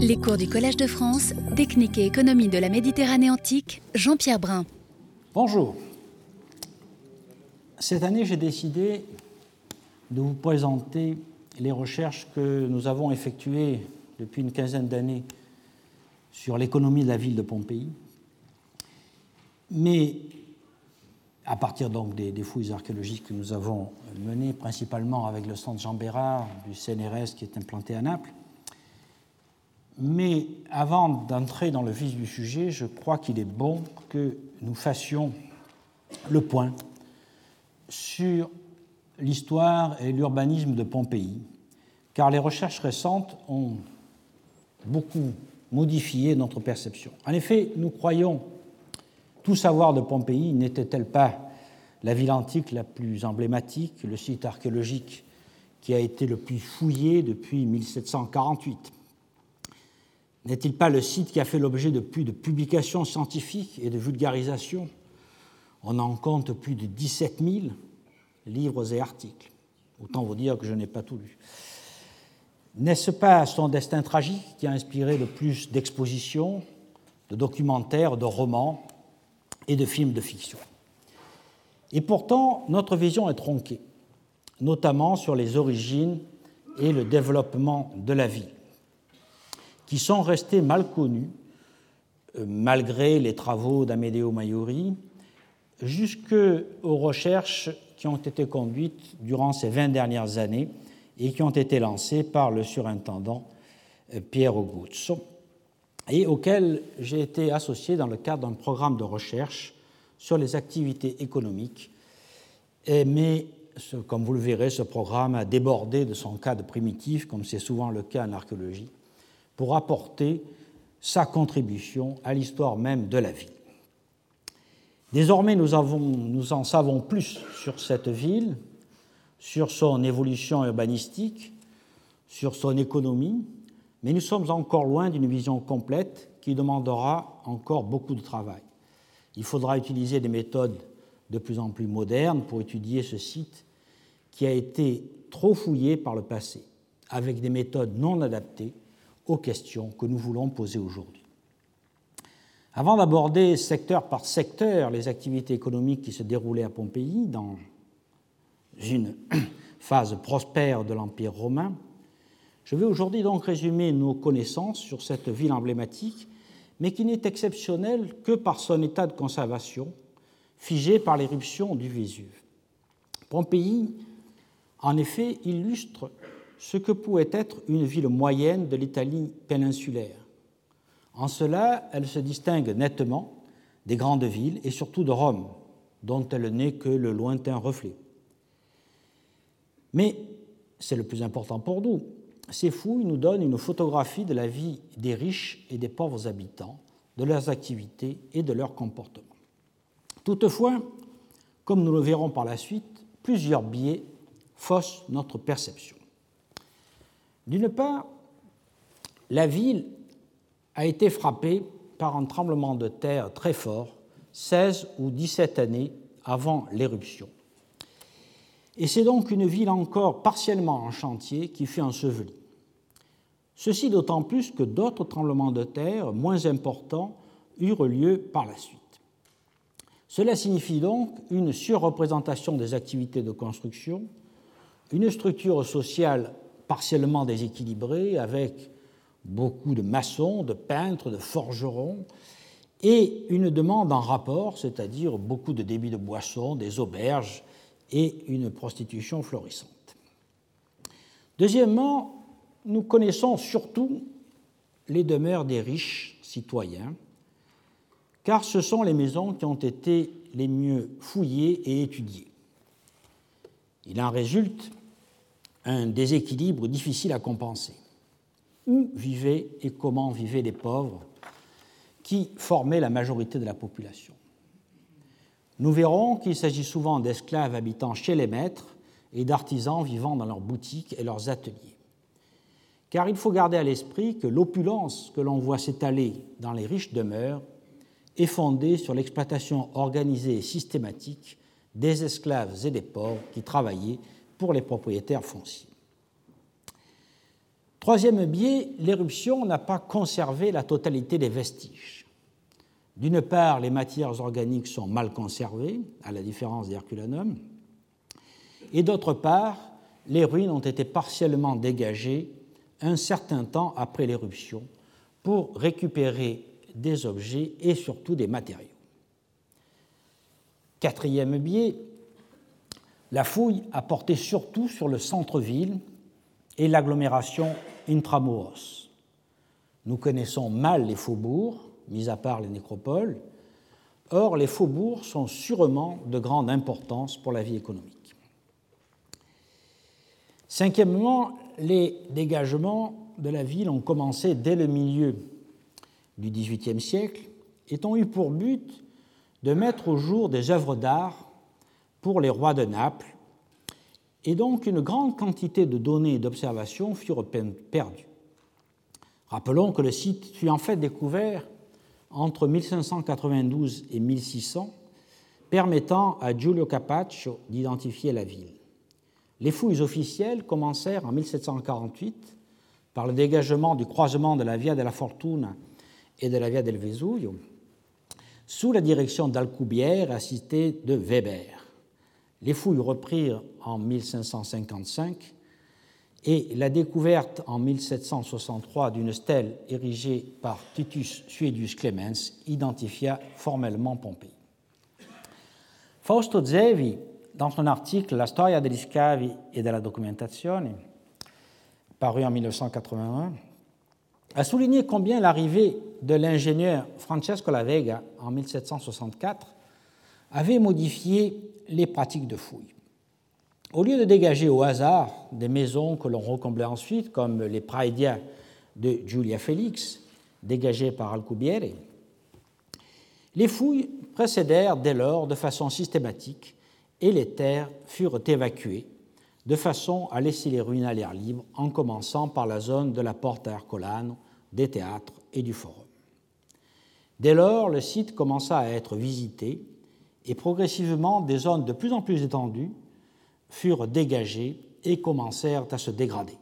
Les cours du Collège de France, Technique et économie de la Méditerranée antique, Jean-Pierre Brun. Bonjour. Cette année, j'ai décidé de vous présenter les recherches que nous avons effectuées depuis une quinzaine d'années sur l'économie de la ville de Pompéi, mais à partir donc des, fouilles archéologiques que nous avons menées, principalement avec le centre Jean Bérard du CNRS qui est implanté à Naples. Mais avant d'entrer dans le vif du sujet, je crois qu'il est bon que nous fassions le point sur l'histoire et l'urbanisme de Pompéi, car les recherches récentes ont beaucoup modifié notre perception. En effet, nous croyons tout savoir de Pompéi n'était-elle pas la ville antique la plus emblématique, le site archéologique qui a été le plus fouillé depuis 1748 N'est-il pas le site qui a fait l'objet de plus de publications scientifiques et de vulgarisation On en compte plus de 17 000 livres et articles. Autant vous dire que je n'ai pas tout lu. N'est-ce pas son destin tragique qui a inspiré le plus d'expositions, de documentaires, de romans et de films de fiction? Et pourtant, notre vision est tronquée, notamment sur les origines et le développement de la vie, qui sont restés mal connus, euh, malgré les travaux d'Amedeo Maiori, jusqu'aux recherches qui ont été conduites durant ces 20 dernières années et qui ont été lancées par le surintendant euh, Pierre Auguzzo et auxquelles j'ai été associé dans le cadre d'un programme de recherche sur les activités économiques. mais, comme vous le verrez, ce programme a débordé de son cadre primitif, comme c'est souvent le cas en archéologie, pour apporter sa contribution à l'histoire même de la ville. Désormais, nous, en savons plus sur cette ville, sur son évolution urbanistique, sur son économie, mais nous sommes encore loin d'une vision complète qui demandera encore beaucoup de travail. Il faudra utiliser des méthodes de plus en plus modernes pour étudier ce site qui a été trop fouillé par le passé, avec des méthodes non adaptées aux questions que nous voulons poser aujourd'hui. Avant d'aborder secteur par secteur les activités économiques qui se déroulaient à Pompéi dans une phase prospère de l'Empire romain, je vais aujourd'hui donc résumer nos connaissances sur cette ville emblématique, mais qui n'est exceptionnelle que par son état de conservation, figé par l'éruption du Vésuve. Pompéi, en effet, illustre ce que pouvait être une ville moyenne de l'Italie péninsulaire. En cela, elle se distingue nettement des grandes villes et surtout de Rome, dont elle n'est que le lointain reflet. Mais c'est le plus important pour nous. Ces fouilles nous donnent une photographie de la vie des riches et des pauvres habitants, de leurs activités et de leurs comportements. Toutefois, comme nous le verrons par la suite, plusieurs biais faussent notre perception. D'une part, la ville a été frappée par un tremblement de terre très fort 16 ou 17 années avant l'éruption. Et c'est donc une ville encore partiellement en chantier qui fut ensevelie. Ceci d'autant plus que d'autres tremblements de terre moins importants eurent lieu par la suite. Cela signifie donc une surreprésentation des activités de construction, une structure sociale partiellement déséquilibrée avec beaucoup de maçons, de peintres, de forgerons, et une demande en rapport, c'est-à-dire beaucoup de débits de boissons, des auberges et une prostitution florissante. Deuxièmement, nous connaissons surtout les demeures des riches citoyens, car ce sont les maisons qui ont été les mieux fouillées et étudiées. Il en résulte un déséquilibre difficile à compenser. Où vivaient et comment vivaient les pauvres qui formaient la majorité de la population? Nous verrons qu'il s'agit souvent d'esclaves habitant chez les maîtres et d'artisans vivant dans leurs boutiques et leurs ateliers car il faut garder à l'esprit que l'opulence que l'on voit s'étaler dans les riches demeures est fondée sur l'exploitation organisée et systématique des esclaves et des pauvres qui travaillaient pour les propriétaires fonciers. Troisième biais, l'éruption n'a pas conservé la totalité des vestiges. D'une part, les matières organiques sont mal conservées, à la différence d'Herculanum, et d'autre part, les ruines ont été partiellement dégagées un certain temps après l'éruption pour récupérer des objets et surtout des matériaux. Quatrième biais, la fouille a porté surtout sur le centre-ville et l'agglomération intramuros. Nous connaissons mal les faubourgs, mis à part les nécropoles. Or, les faubourgs sont sûrement de grande importance pour la vie économique. Cinquièmement, les dégagements de la ville ont commencé dès le milieu du XVIIIe siècle et ont eu pour but de mettre au jour des œuvres d'art pour les rois de Naples, et donc une grande quantité de données et d'observations furent perdues. Rappelons que le site fut en fait découvert entre 1592 et 1600, permettant à Giulio Capaccio d'identifier la ville. Les fouilles officielles commencèrent en 1748 par le dégagement du croisement de la Via della Fortuna et de la Via del Vesuvio, sous la direction d'Alcubierre assisté de Weber. Les fouilles reprirent en 1555 et la découverte en 1763 d'une stèle érigée par Titus Suedius Clemens identifia formellement Pompéi. Fausto Zevi, dans son article La storia degli scavi e della documentazione, paru en 1981, a souligné combien l'arrivée de l'ingénieur Francesco La Vega en 1764 avait modifié les pratiques de fouille. Au lieu de dégager au hasard des maisons que l'on recomblait ensuite, comme les Praedia de Giulia Félix, dégagées par Alcubierre, les fouilles précédèrent dès lors de façon systématique et les terres furent évacuées de façon à laisser les ruines à l'air libre, en commençant par la zone de la Porta Ercolano, des théâtres et du forum. Dès lors, le site commença à être visité et progressivement des zones de plus en plus étendues furent dégagées et commencèrent à se dégrader,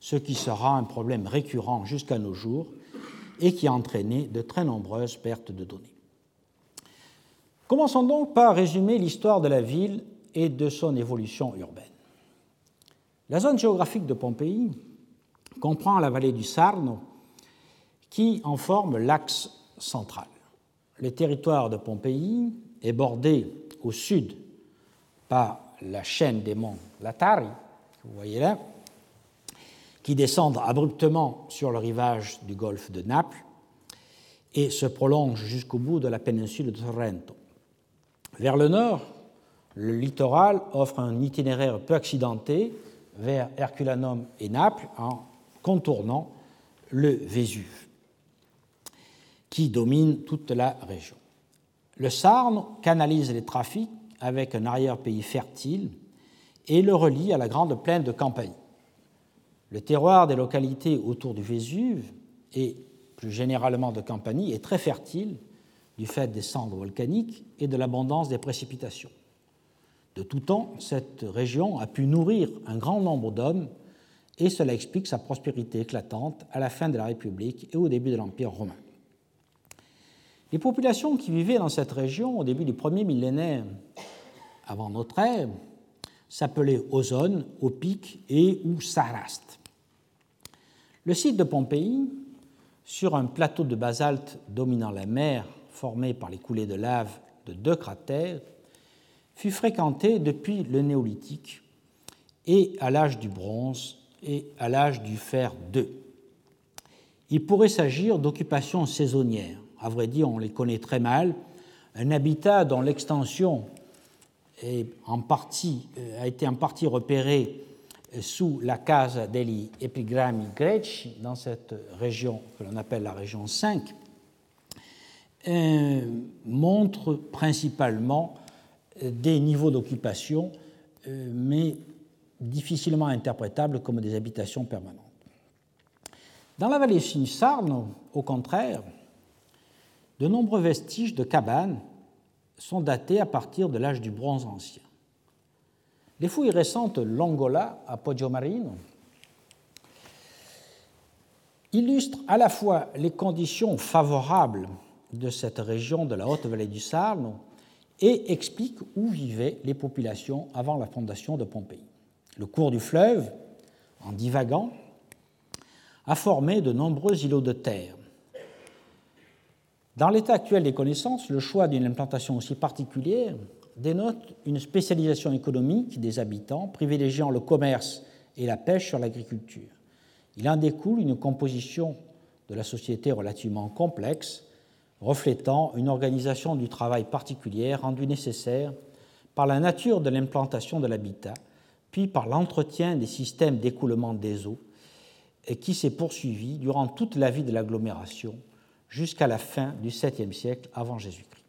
ce qui sera un problème récurrent jusqu'à nos jours et qui a entraîné de très nombreuses pertes de données. Commençons donc par résumer l'histoire de la ville et de son évolution urbaine. La zone géographique de Pompéi comprend la vallée du Sarno qui en forme l'axe central. Le territoire de Pompéi est bordé au sud par la chaîne des monts Latari, que vous voyez là, qui descendent abruptement sur le rivage du golfe de Naples et se prolongent jusqu'au bout de la péninsule de Sorrento. Vers le nord, le littoral offre un itinéraire peu accidenté vers Herculanum et Naples en contournant le Vésuve, qui domine toute la région. Le Sarne canalise les trafics avec un arrière-pays fertile et le relie à la grande plaine de Campanie. Le terroir des localités autour du Vésuve et plus généralement de Campanie est très fertile du fait des cendres volcaniques et de l'abondance des précipitations. De tout temps, cette région a pu nourrir un grand nombre d'hommes et cela explique sa prospérité éclatante à la fin de la République et au début de l'Empire romain. Les populations qui vivaient dans cette région au début du premier millénaire avant notre ère s'appelaient Ozone, Opic et ou Saraste. Le site de Pompéi, sur un plateau de basalte dominant la mer formé par les coulées de lave de deux cratères, fut fréquenté depuis le néolithique et à l'âge du bronze et à l'âge du fer II. Il pourrait s'agir d'occupations saisonnières à vrai dire, on les connaît très mal, un habitat dont l'extension euh, a été en partie repérée euh, sous la Casa degli Epigrammi Greci, dans cette région que l'on appelle la région 5, euh, montre principalement des niveaux d'occupation, mais difficilement interprétables comme des habitations permanentes. Dans la vallée Sinisarno, au contraire, de nombreux vestiges de cabanes sont datés à partir de l'âge du bronze ancien. Les fouilles récentes l'Angola à Poggiomarino illustre à la fois les conditions favorables de cette région de la haute vallée du Sarno et explique où vivaient les populations avant la fondation de Pompéi. Le cours du fleuve, en divagant, a formé de nombreux îlots de terre. Dans l'état actuel des connaissances, le choix d'une implantation aussi particulière dénote une spécialisation économique des habitants, privilégiant le commerce et la pêche sur l'agriculture. Il en découle une composition de la société relativement complexe, reflétant une organisation du travail particulière rendue nécessaire par la nature de l'implantation de l'habitat, puis par l'entretien des systèmes d'écoulement des eaux, qui s'est poursuivi durant toute la vie de l'agglomération jusqu'à la fin du 7e siècle avant Jésus-Christ.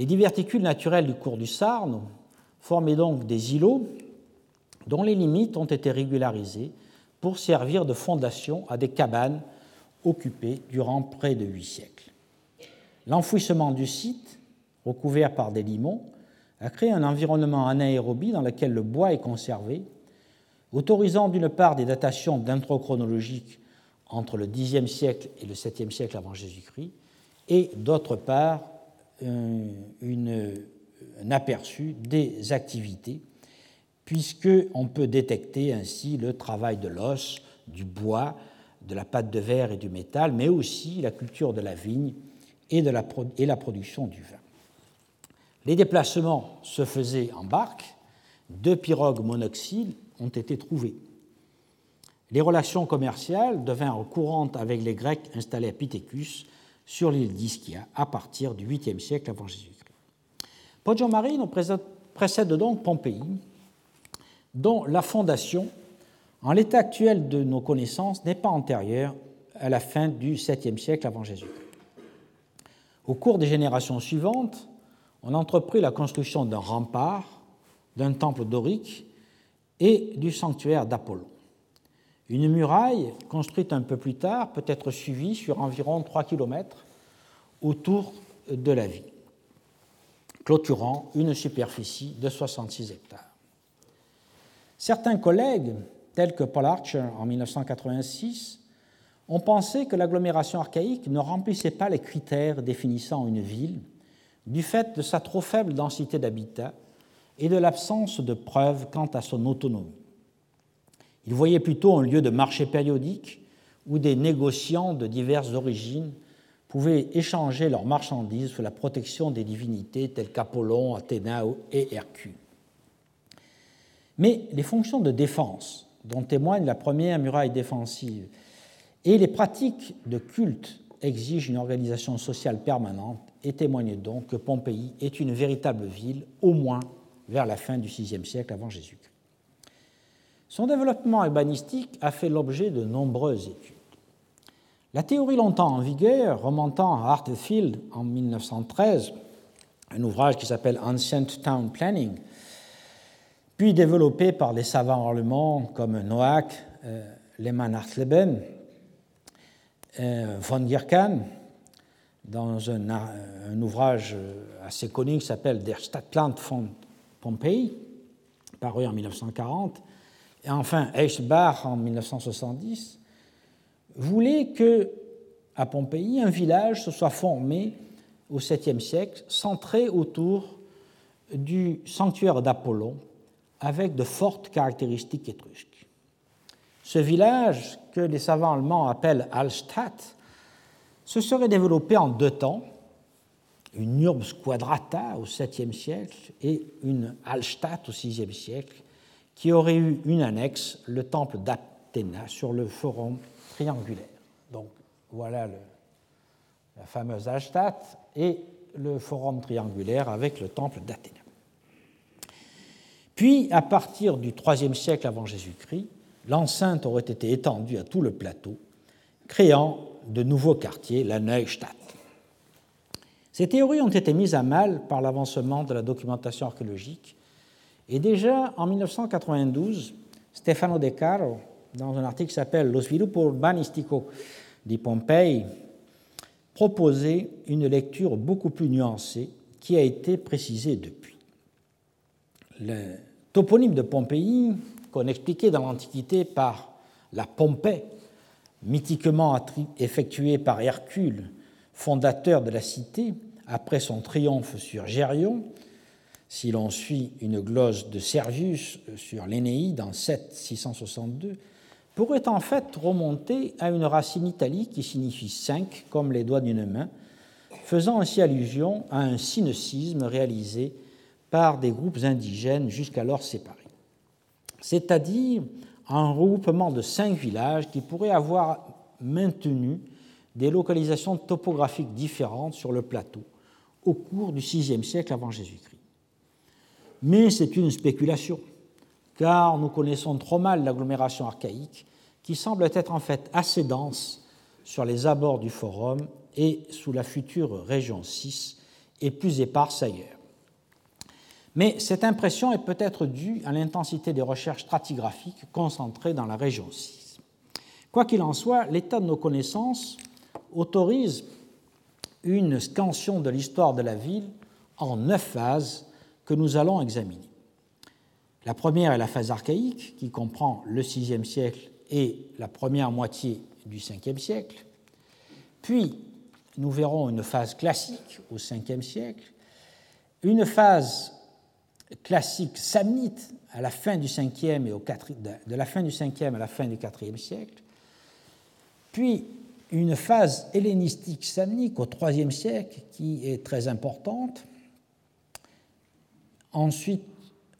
Les diverticules naturels du cours du Sarne formaient donc des îlots dont les limites ont été régularisées pour servir de fondation à des cabanes occupées durant près de huit siècles. L'enfouissement du site, recouvert par des limons, a créé un environnement anaérobie dans lequel le bois est conservé, autorisant d'une part des datations d'introchronologiques entre le Xe siècle et le 7e siècle avant Jésus-Christ, et d'autre part un aperçu des activités, puisqu'on peut détecter ainsi le travail de l'os, du bois, de la pâte de verre et du métal, mais aussi la culture de la vigne et, de la, et la production du vin. Les déplacements se faisaient en barque, deux pirogues monoxyles ont été trouvées. Les relations commerciales devinrent courantes avec les Grecs installés à Pithecus sur l'île d'Ischia à partir du 8e siècle avant Jésus-Christ. Poggio Marino précède donc Pompéi, dont la fondation, en l'état actuel de nos connaissances, n'est pas antérieure à la fin du 7e siècle avant Jésus-Christ. Au cours des générations suivantes, on entreprit la construction d'un rempart, d'un temple dorique et du sanctuaire d'Apollon. Une muraille, construite un peu plus tard, peut être suivie sur environ 3 km autour de la ville, clôturant une superficie de 66 hectares. Certains collègues, tels que Paul Archer en 1986, ont pensé que l'agglomération archaïque ne remplissait pas les critères définissant une ville du fait de sa trop faible densité d'habitat et de l'absence de preuves quant à son autonomie. Il voyait plutôt un lieu de marché périodique où des négociants de diverses origines pouvaient échanger leurs marchandises sous la protection des divinités telles qu'Apollon, Athéna et Hercule. Mais les fonctions de défense, dont témoigne la première muraille défensive, et les pratiques de culte exigent une organisation sociale permanente et témoignent donc que Pompéi est une véritable ville, au moins vers la fin du VIe siècle avant Jésus-Christ. Son développement urbanistique a fait l'objet de nombreuses études. La théorie longtemps en vigueur, remontant à Hartefield en 1913, un ouvrage qui s'appelle Ancient Town Planning, puis développé par des savants allemands comme Noack, euh, Lehmann Hartleben, euh, von Gierkan, dans un, un, ouvrage assez connu qui s'appelle Der Stadtplan von Pompeii, paru en 1940, et enfin Eichbach en 1970, voulait que, à Pompéi, un village se soit formé au 7e siècle, centré autour du sanctuaire d'Apollon, avec de fortes caractéristiques étrusques. Ce village, que les savants allemands appellent Hallstatt, se serait développé en deux temps, une urbs quadrata au 7e siècle et une Hallstatt au 6e siècle, qui aurait eu une annexe, le temple d'Athéna, sur le forum triangulaire. Donc voilà la fameuse Hallstatt et le forum triangulaire avec le temple d'Athéna. Puis, à partir du IIIe siècle avant Jésus-Christ, l'enceinte aurait été étendue à tout le plateau, créant de nouveaux quartiers, la Neustadt. Ces théories ont été mises à mal par l'avancement de la documentation archéologique et déjà en 1992, Stefano De Caro, dans un article qui s'appelle Lo sviluppo urbanistico di Pompei, proposait une lecture beaucoup plus nuancée qui a été précisée depuis. Le toponyme de Pompéi, qu'on expliquait dans l'Antiquité par la Pompée, mythiquement effectué par Hercule, fondateur de la cité, après son triomphe sur Gérion, si l'on suit une glose de Servius sur l'Énéide en 7 662, pourrait en fait remonter à une racine italique qui signifie cinq, comme les doigts d'une main, faisant ainsi allusion à un cynicisme réalisé par des groupes indigènes jusqu'alors séparés. C'est-à-dire un regroupement de cinq villages qui pourraient avoir maintenu des localisations topographiques différentes sur le plateau au cours du VIe siècle avant Jésus-Christ. Mais c'est une spéculation, car nous connaissons trop mal l'agglomération archaïque qui semble être en fait assez dense sur les abords du forum et sous la future région 6 et plus éparse ailleurs. Mais cette impression est peut-être due à l'intensité des recherches stratigraphiques concentrées dans la région 6. Quoi qu'il en soit, l'état de nos connaissances autorise une scansion de l'histoire de la ville en neuf phases que nous allons examiner. La première est la phase archaïque, qui comprend le VIe siècle et la première moitié du Ve siècle. Puis, nous verrons une phase classique au Ve siècle, une phase classique samnite à la fin du 5e et au 4, de la fin du 5e à la fin du IVe siècle, puis une phase hellénistique samnique au IIIe siècle qui est très importante. Ensuite,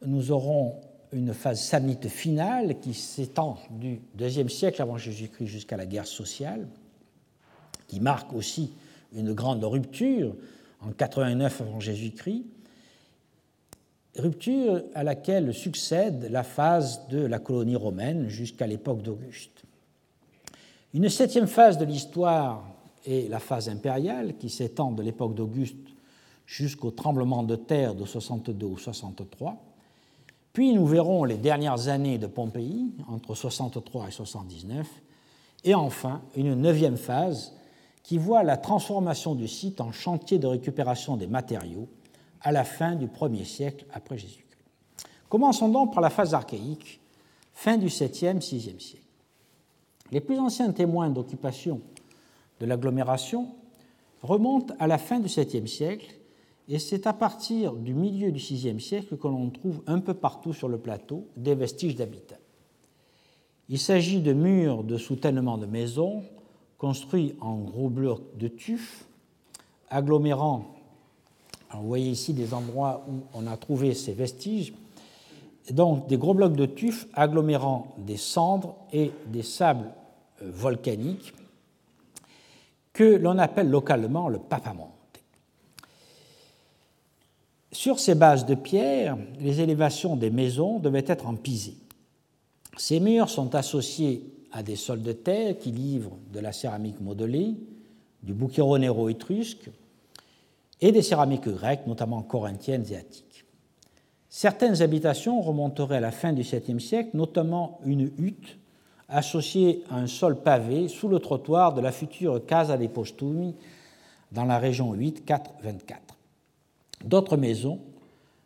nous aurons une phase samnite finale qui s'étend du IIe siècle avant Jésus-Christ jusqu'à la guerre sociale, qui marque aussi une grande rupture en 89 avant Jésus-Christ, rupture à laquelle succède la phase de la colonie romaine jusqu'à l'époque d'Auguste. Une septième phase de l'histoire est la phase impériale qui s'étend de l'époque d'Auguste jusqu'au tremblement de terre de 62 ou 63. Puis nous verrons les dernières années de Pompéi, entre 63 et 79. Et enfin, une neuvième phase qui voit la transformation du site en chantier de récupération des matériaux à la fin du 1er siècle après Jésus-Christ. Commençons donc par la phase archaïque, fin du 7e, 6e siècle. Les plus anciens témoins d'occupation de l'agglomération remontent à la fin du 7e siècle et c'est à partir du milieu du VIe siècle que l'on trouve un peu partout sur le plateau des vestiges d'habitat. Il s'agit de murs de soutènement de maisons construits en gros blocs de tuf, agglomérant. vous voyez ici des endroits où on a trouvé ces vestiges. Donc des gros blocs de tuf agglomérant des cendres et des sables euh, volcaniques que l'on appelle localement le papamonte. Sur ces bases de pierre, les élévations des maisons devaient être en pisé. Ces murs sont associés à des sols de terre qui livrent de la céramique modelée, du bucchero nero étrusque et des céramiques grecques, notamment corinthiennes et attiques. Certaines habitations remonteraient à la fin du 7e siècle, notamment une hutte associée à un sol pavé sous le trottoir de la future Casa dei Postumi dans la région 8 4 24 D'autres maisons,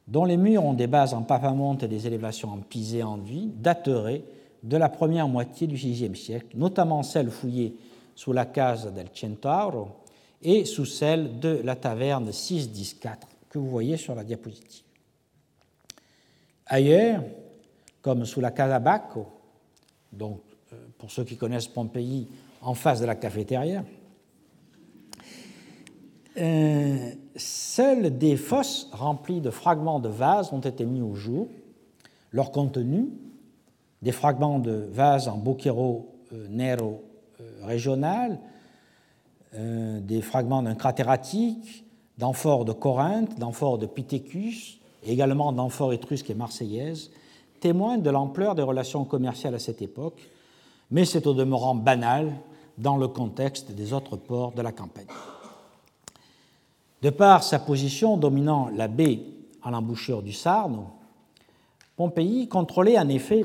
dont les murs ont des bases en papamonte et des élévations en pisé enduit, dateraient de la première moitié du VIe siècle, notamment celles fouillées sous la Casa del Centauro et sous celle de la taverne 6-10-4 que vous voyez sur la diapositive. Ailleurs, comme sous la Casa Bacco, donc euh, pour ceux qui connaissent Pompéi, en face de la cafétéria, euh, seules des fosses remplies de fragments de vases ont été mis au jour. Leur contenu, des fragments de vases en bocchero euh, nero euh, régional, des fragments d'un cratératique, d'amphores de Corinthe, d'amphores de Pitécus, également d'amphores étrusques et marseillaises, témoignent de l'ampleur des relations commerciales à cette époque, mais c'est au demeurant banal dans le contexte des autres ports de la campagne. De par sa position dominant la baie à l'embouchure du Sarno, Pompéi contrôlait en effet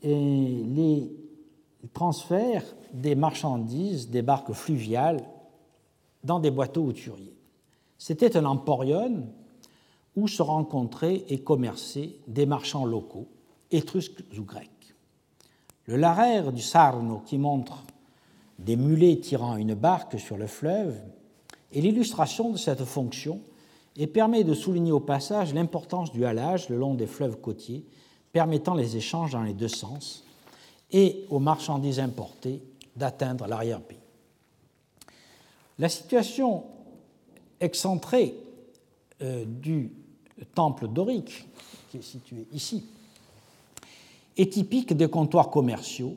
les transferts des marchandises des barques fluviales dans des bateaux hauturiers. C'était un emporion où se rencontraient et commerçaient des marchands locaux, étrusques ou grecs. Le Larère du Sarno, qui montre des mulets tirant une barque sur le fleuve, est l'illustration de cette fonction et permet de souligner au passage l'importance du halage le long des fleuves côtiers, permettant les échanges dans les deux sens, et aux marchandises importées d'atteindre l'arrière-pays. La situation excentrée euh, du temple dorique, qui est situé ici, est typique des comptoirs commerciaux,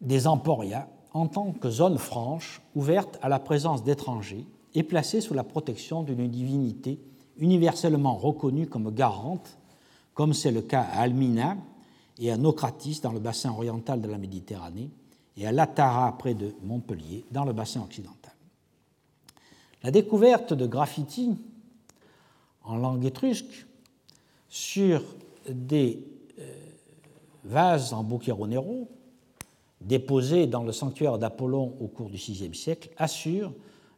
des emporias, en tant que zone franche ouverte à la présence d'étrangers et placée sous la protection d'une divinité universellement reconnue comme garante, comme c'est le cas à Almina et à Nocratis dans le bassin oriental de la Méditerranée et à Latara près de Montpellier dans le bassin occidental. La découverte de graffitis en langue étrusque sur des euh, vases en Nero déposés dans le sanctuaire d'Apollon au cours du VIe siècle assure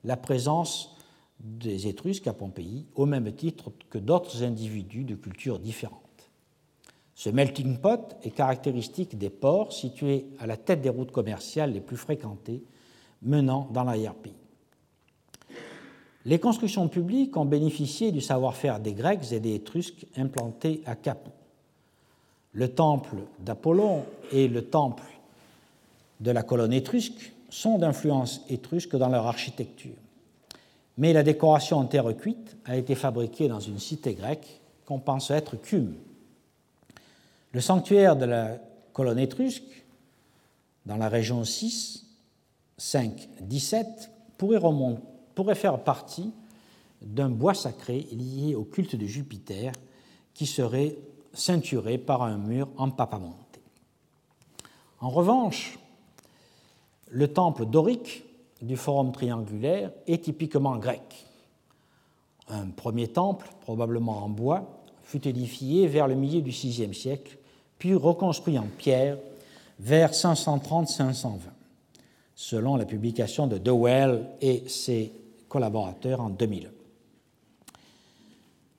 la présence des Étrusques à Pompéi au même titre que d'autres individus de cultures différentes. Ce melting pot est caractéristique des ports situés à la tête des routes commerciales les plus fréquentées menant dans l'arrière-pays. Les constructions publiques ont bénéficié du savoir-faire des Grecs et des Étrusques implantés à Capoue. Le temple d'Apollon et le temple de la colonne étrusque sont d'influence étrusque dans leur architecture. Mais la décoration en terre cuite a été fabriquée dans une cité grecque qu'on pense être Cume. Le sanctuaire de la colonne étrusque, dans la région 6, 5, 17, pourrait, pourrait faire partie d'un bois sacré lié au culte de Jupiter qui serait ceinturé par un mur en papamonté. En revanche, le temple dorique du forum triangulaire est typiquement grec. Un premier temple, probablement en bois, fut édifié vers le milieu du VIe siècle, puis reconstruit en pierre vers 530-520, selon la publication de Dewell et ses collaborateurs en 2001.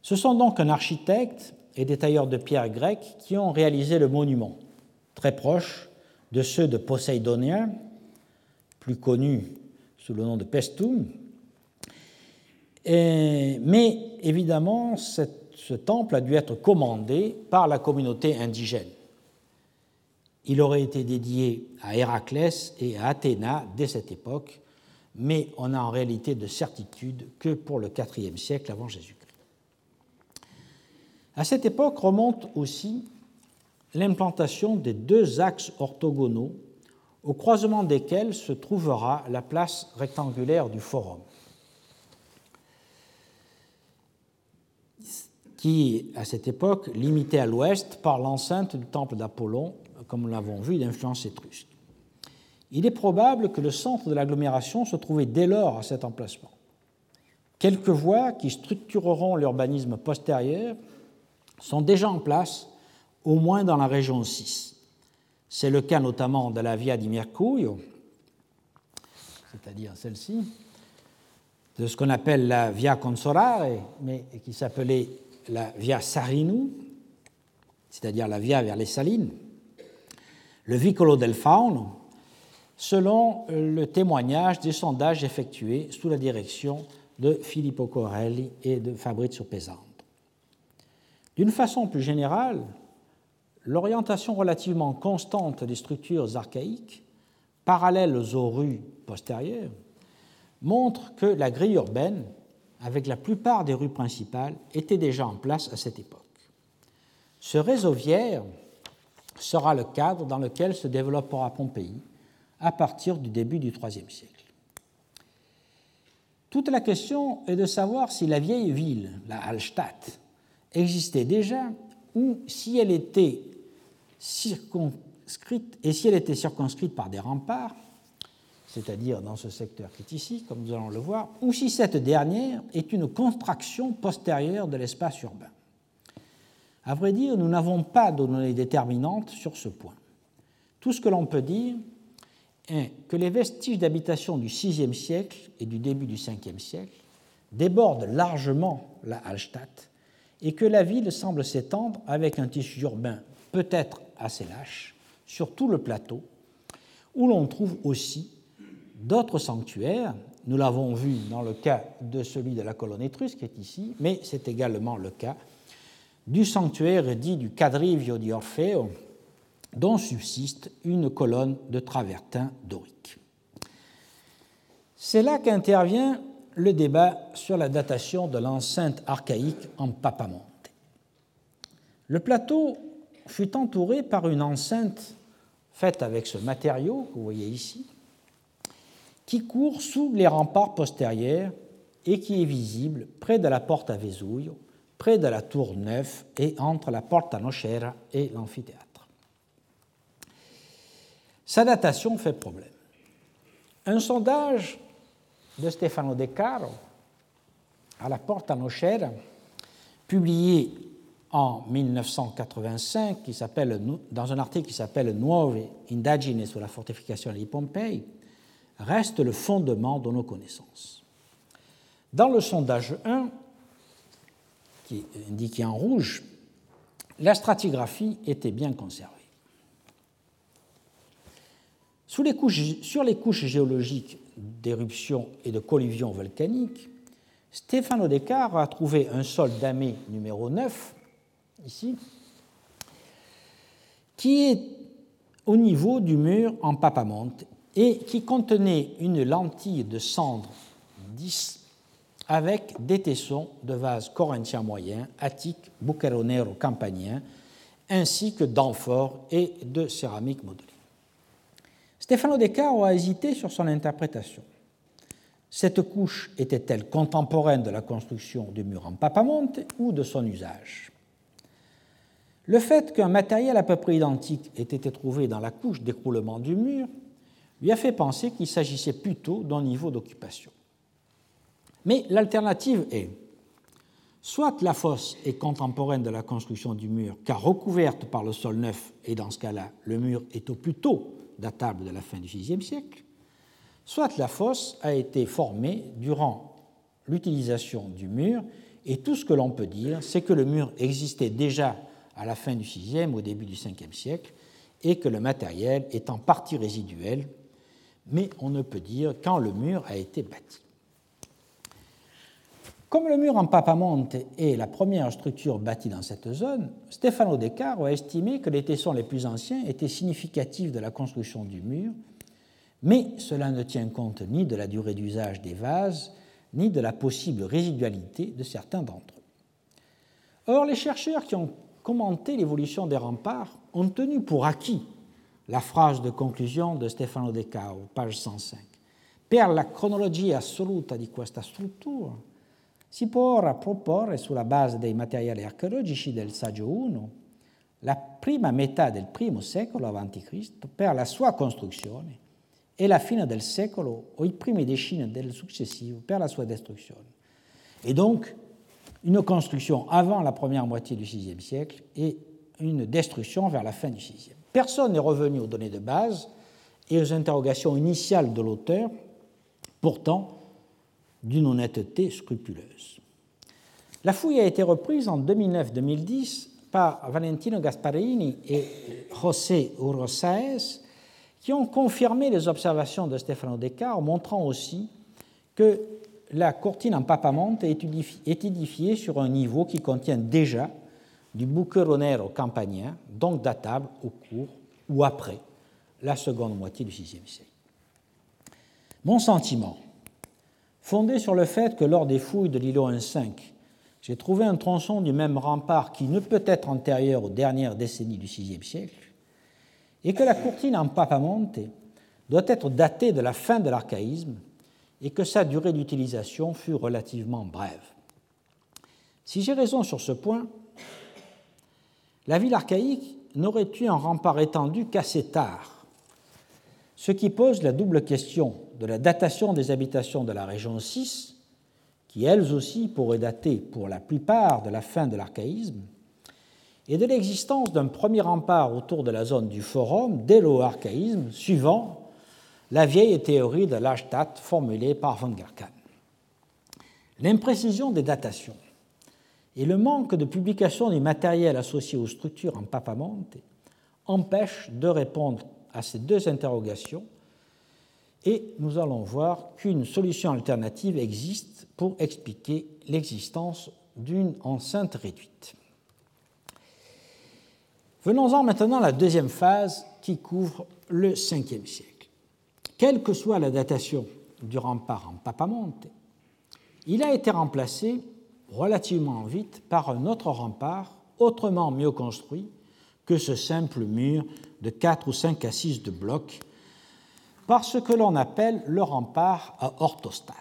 Ce sont donc un architecte et des tailleurs de pierre grecs qui ont réalisé le monument, très proche de ceux de Poséidonien, plus connus sous le nom de Pestum. mais évidemment, ce temple a dû être commandé par la communauté indigène. Il aurait été dédié à Héraclès et à Athéna dès cette époque, mais on n'a en réalité de certitude que pour le IVe siècle avant Jésus-Christ. À cette époque remonte aussi l'implantation des deux axes orthogonaux au croisement desquels se trouvera la place rectangulaire du forum, qui, à cette époque, limitée à l'ouest par l'enceinte du temple d'Apollon, comme nous l'avons vu, d'influence étrusque. Il est probable que le centre de l'agglomération se trouvait dès lors à cet emplacement. Quelques voies qui structureront l'urbanisme postérieur sont déjà en place, au moins dans la région 6. C'est le cas notamment de la Via di Mercurio, c'est-à-dire celle-ci, de ce qu'on appelle la Via Consolare, mais qui s'appelait la Via Sarinu, c'est-à-dire la Via vers les Salines, le Vicolo del Fauno, selon le témoignage des sondages effectués sous la direction de Filippo Corelli et de Fabrizio Pesando. D'une façon plus générale, l'orientation relativement constante des structures archaïques, parallèles aux rues postérieures, montre que la grille urbaine, avec la plupart des rues principales, était déjà en place à cette époque. Ce réseau viaire sera le cadre dans lequel se développera Pompéi à partir du début du IIIe siècle. Toute la question est de savoir si la vieille ville, la Hallstatt, existait déjà ou si elle était circonscrite, et si elle était circonscrite par des remparts, c'est-à-dire dans ce secteur qui est ici, comme nous allons le voir, ou si cette dernière est une contraction postérieure de l'espace urbain. À vrai dire, nous n'avons pas de données déterminantes sur ce point. Tout ce que l'on peut dire est que les vestiges d'habitation du VIe siècle et du début du Ve siècle débordent largement la Hallstatt et que la ville semble s'étendre avec un tissu urbain peut-être assez lâche, sur tout le plateau, où l'on trouve aussi d'autres sanctuaires. Nous l'avons vu dans le cas de celui de la colonne étrusque qui est ici, mais c'est également le cas du sanctuaire dit du Quadrivio di Orfeo, dont subsiste une colonne de travertin dorique. C'est là qu'intervient le débat sur la datation de l'enceinte archaïque en Papamonte. Le plateau fut entouré par une enceinte faite avec ce matériau que vous voyez ici, qui court sous les remparts postérieurs et qui est visible près de la porte à Vesuvio, près de la tour Neuve et entre la porte à Nocera et l'amphithéâtre. Sa datation fait problème. Un sondage de Stefano De Caro à la Porta Nocera, publié en 1985, qui dans un article qui s'appelle Nuove indagini sulla fortificazione di Pompei, reste le fondement de nos connaissances. Dans le sondage 1, qui est indiqué en rouge, la stratigraphie était bien conservée. Sous les couches, sur les couches géologiques d'éruption et de collision volcanique, Stefano Descartes a trouvé un sol damé numéro 9, qui est au niveau du mur en papamonte et qui contenait une lentille de cendre 10 avec des tessons de vases corinthiens moyens, attiques, bucaronero campaniens, ainsi que d'amphores et de céramique modelée. Stefano De Caro a hésité sur son interprétation. Cette couche était-elle contemporaine de la construction du mur en papamonte ou de son usage? Le fait qu'un matériel à peu près identique ait été trouvé dans la couche d'écroulement du mur lui a fait penser qu'il s'agissait plutôt d'un niveau d'occupation. Mais l'alternative est soit la fosse est contemporaine de la construction du mur, car recouverte par le sol neuf, et dans ce cas-là, le mur est au plus tôt datable de la fin du VIe siècle, soit la fosse a été formée durant l'utilisation du mur, et tout ce que l'on peut dire, c'est que le mur existait déjà à la fin du VIe, au début du Ve siècle, et que le matériel est en partie résiduel, mais on ne peut dire quand le mur a été bâti. Comme le mur en papamonte est la première structure bâtie dans cette zone, Stefano De Caro a estimé que les tessons les plus anciens étaient significatifs de la construction du mur, mais cela ne tient compte ni de la durée d'usage des vases, ni de la possible résidualité de certains d'entre eux. Or, les chercheurs qui ont commenté l'évolution des remparts ont tenu pour acquis la phrase de conclusion de Stefano De Caro, page 105. Per la cronologia assoluta di questa struttura, si può ora proporre sulla base dei materiali archeologici del Saggio I la prima metà del I secolo a.C. per la sua costruzione e la fine del secolo o i primi décenni del successivo per la sua destruzione. Et donc, une construction avant la première moitié du VIe siècle et une destruction vers la fin du VIe. Personne n'est revenu aux données de base et aux interrogations initiales de l'auteur. Pourtant, d'une honnêteté scrupuleuse. La fouille a été reprise en 2009-2010 par Valentino Gasparini et José Urosaez, qui ont confirmé les observations de Stefano Descartes, montrant aussi que la courtine en papamonte est édifiée sur un niveau qui contient déjà du bucheronero campanien, donc datable au cours ou après la seconde moitié du VIe siècle. Mon sentiment, fondé sur le fait que lors des fouilles de l'îlot 1-5, j'ai trouvé un tronçon du même rempart qui ne peut être antérieur aux dernières décennies du VIe siècle, et que la courtine en papamonte doit être datée de la fin de l'archaïsme et que sa durée d'utilisation fut relativement brève. Si j'ai raison sur ce point, la ville archaïque n'aurait eu un rempart étendu qu'assez tard, ce qui pose la double question de la datation des habitations de la région 6, qui elles aussi pourraient dater pour la plupart de la fin de l'archaïsme, et de l'existence d'un premier rempart autour de la zone du forum dès l'archaïsme, suivant la vieille théorie de l'Ashtat formulée par von Gerkan. L'imprécision des datations et le manque de publication du matériel associé aux structures en papamonte empêche de répondre à ces deux interrogations et nous allons voir qu'une solution alternative existe pour expliquer l'existence d'une enceinte réduite. Venons-en maintenant à la deuxième phase qui couvre le 5e siècle. Quelle que soit la datation du rempart en Papamonte, il a été remplacé relativement vite par un autre rempart autrement mieux construit que ce simple mur de 4 ou 5 assises de blocs par ce que l'on appelle le rempart à orthostate.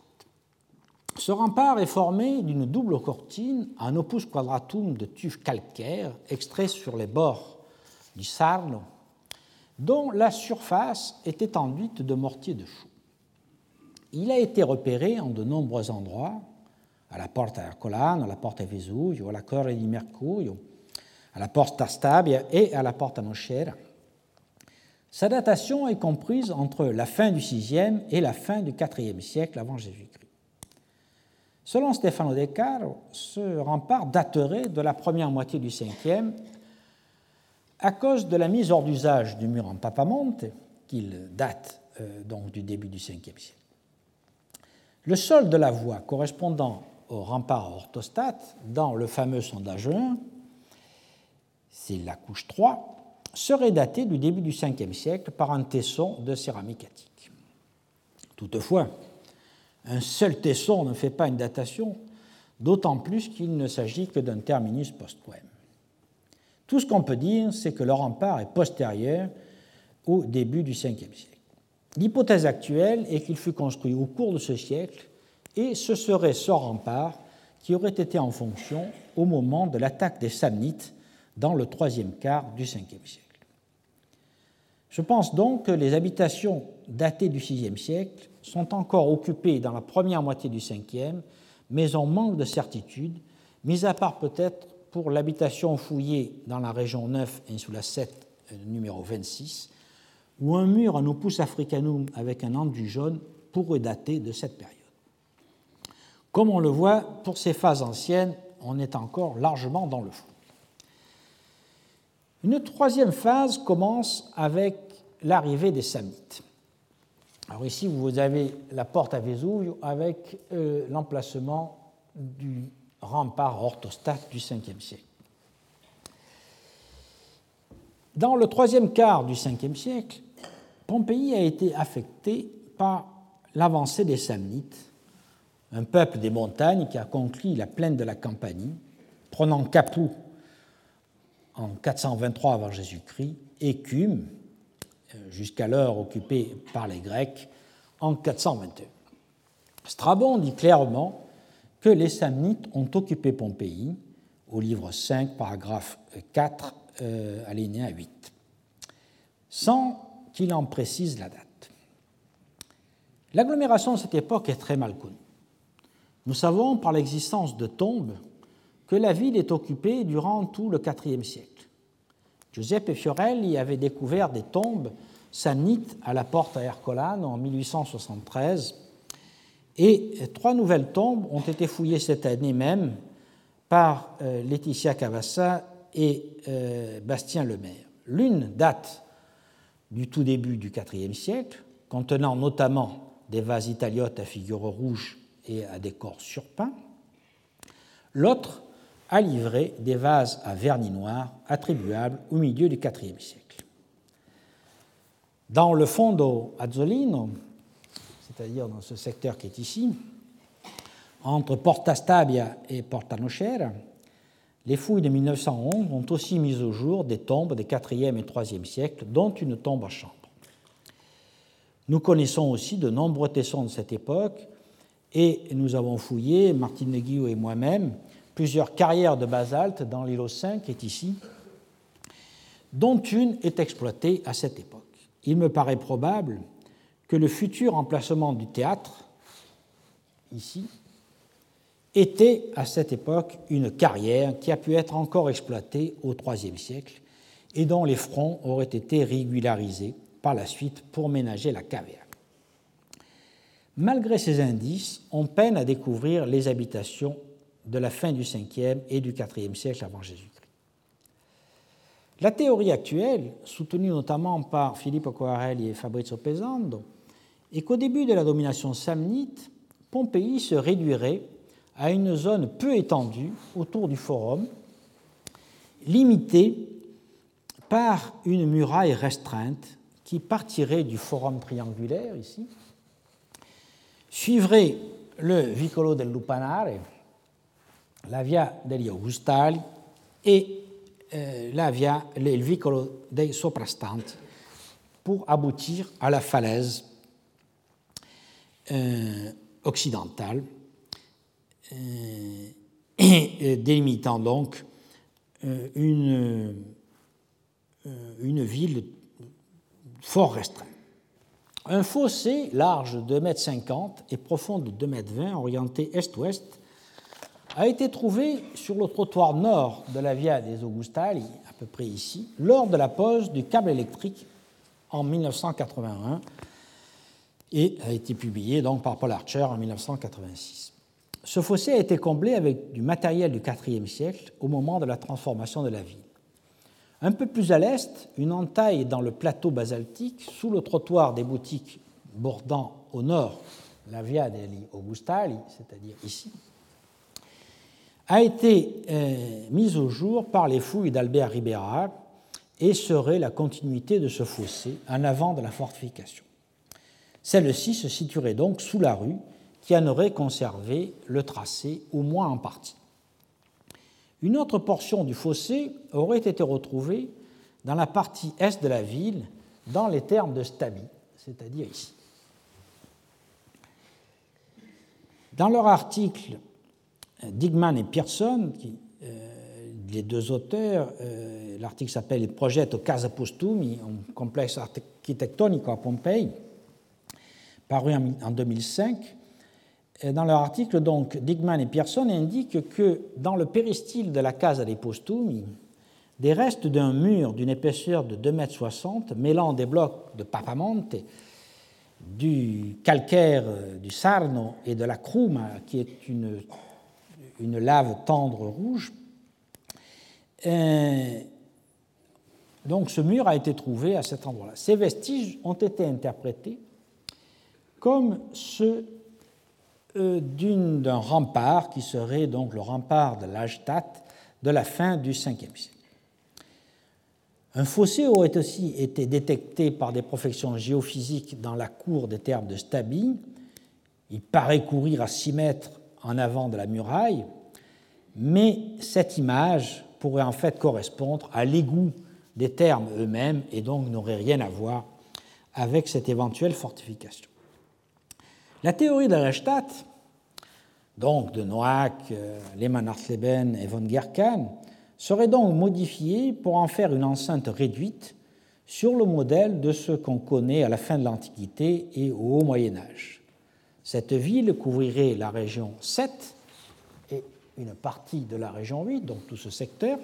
Ce rempart est formé d'une double cortine en opus quadratum de tuf calcaire extrait sur les bords du Sarno, dont la surface était enduite de mortier de chaux. Il a été repéré en de nombreux endroits, à la porte à Ercolano, à la porte à Vesuvio, à la Corre di Mercurio, à la porte à Stabia et à la porte à Nochera. Sa datation est comprise entre la fin du VIe et la fin du IVe siècle avant Jésus-Christ. Selon Stefano De Caro, ce rempart daterait de la première moitié du Ve à cause de la mise hors d'usage du mur en Papamonte, qu'il date euh, donc du début du Ve siècle. Le sol de la voie correspondant au rempart orthostate dans le fameux sondage 1, c'est la couche 3, serait daté du début du Ve siècle par un tesson de céramique attique. Toutefois, un seul tesson ne fait pas une datation, d'autant plus qu'il ne s'agit que d'un terminus post-quem. Tout ce qu'on peut dire, c'est que le rempart est postérieur au début du Ve siècle. L'hypothèse actuelle est qu'il fut construit au cours de ce siècle et ce serait ce rempart qui aurait été en fonction au moment de l'attaque des Samnites dans le troisième quart du Ve siècle. Je pense donc que les habitations datées du VIe siècle sont encore occupées dans la première moitié du Ve, mais on manque de certitude, mis à part peut-être pour l'habitation fouillée dans la région 9, Insula 7, euh, numéro 26, où un mur en opus africanum avec un enduit jaune pourrait dater de cette période. Comme on le voit, pour ces phases anciennes, on est encore largement dans le flou. Une troisième phase commence avec l'arrivée des Samnites. Alors ici, vous avez la porte à Vesuvio avec euh, l'emplacement du rempart orthostate du 5e siècle. Dans le troisième quart du 5e siècle, Pompéi a été affecté par l'avancée des Samnites, un peuple des montagnes qui a conquis la plaine de la Campanie, prenant Capoue en 423 avant Jésus-Christ et Cume, jusqu'alors occupé par les Grecs, en 421. Strabon dit clairement les Samnites ont occupé Pompéi, au livre 5, paragraphe 4, euh, alinéa 8, sans qu'il en précise la date. L'agglomération de cette époque est très mal connue. Nous savons par l'existence de tombes que la ville est occupée durant tout le IVe siècle. Giuseppe Fiorelli avait découvert des tombes samnites à la porte à Ercolano en 1873 et trois nouvelles tombes ont été fouillées cette année même par euh, Laetitia Cavassa et euh, Bastien Lemaire. L'une date du tout début du IVe siècle, contenant notamment des vases italiotes à figures rouges et à décors surpeints. L'autre a livré des vases à vernis noir attribuables au milieu du IVe siècle. Dans le fondo Azzolino, c'est-à-dire dans ce secteur qui est ici, entre Porta Stabia et Porta Nocera, les fouilles de 1911 ont aussi mis au jour des tombes des IVe et IIIe siècles, dont une tombe à chambre. Nous connaissons aussi de nombreux tessons de cette époque et nous avons fouillé, Martine Neguillot et moi-même, plusieurs carrières de basalte dans l'îlot 5 qui est ici, dont une est exploitée à cette époque. Il me paraît probable que le futur emplacement du théâtre, ici, était à cette époque une carrière qui a pu être encore exploitée au IIIe siècle et dont les fronts auraient été régularisés par la suite pour ménager la caverne. Malgré ces indices, on peine à découvrir les habitations de la fin du 5e et du 4e siècle avant Jésus-Christ. La théorie actuelle, soutenue notamment par Filippo Coarelli et Fabrizio Pesando, est qu'au début de la domination samnite, Pompéi se réduirait à une zone peu étendue autour du forum, limitée par une muraille restreinte qui partirait du forum triangulaire ici, suivrait le Vicolo del Lupanare, la Via degli Augustali et euh, la Via, le Vicolo dei Soprastanti pour aboutir à la falaise euh, occidentale, euh, et délimitant donc une, une ville fort restreinte. Un fossé large de 2,50 m et profond de 2,20 m, orienté est-ouest, a été trouvé sur le trottoir nord de la Via des Augustali, à peu près ici, lors de la pose du câble électrique en 1981 et a été publié donc par Paul Archer en 1986. Ce fossé a été comblé avec du matériel du IVe siècle au moment de la transformation de la ville. Un peu plus à l'est, une entaille dans le plateau basaltique, sous le trottoir des boutiques bordant au nord la Via degli Augustali, c'est-à-dire ici, a été euh, mise au jour par les fouilles d'Albert Ribera et serait la continuité de ce fossé en avant de la fortification. Celle-ci se situerait donc sous la rue qui en aurait conservé le tracé au moins en partie. Une autre portion du fossé aurait été retrouvée dans la partie est de la ville, dans les termes de Stabi, c'est-à-dire ici. Dans leur article, Digman et Pearson, euh, les deux auteurs, euh, l'article s'appelle Progetto Casa Postumi, un complexe architettonico à Pompei, paru en 2005, dans leur article, donc, Digman et Pearson indiquent que dans le péristyle de la Casa dei Postumi, des restes d'un mur d'une épaisseur de 2,60 m, mêlant des blocs de papamonte, du calcaire du Sarno et de la cruma, qui est une, une lave tendre rouge. Euh, donc ce mur a été trouvé à cet endroit-là. Ces vestiges ont été interprétés comme ceux euh, d'un rempart qui serait donc le rempart de l'Ajtat de la fin du Ve siècle. Un fossé aurait aussi été détecté par des profections géophysiques dans la cour des termes de Stabi. Il paraît courir à 6 mètres en avant de la muraille, mais cette image pourrait en fait correspondre à l'égout des termes eux-mêmes et donc n'aurait rien à voir avec cette éventuelle fortification. La théorie de la donc de Noack, euh, Lehmann Hartleben et von Gerkan, serait donc modifiée pour en faire une enceinte réduite sur le modèle de ce qu'on connaît à la fin de l'Antiquité et au Haut Moyen Âge. Cette ville couvrirait la région 7 et une partie de la région 8, donc tout ce secteur,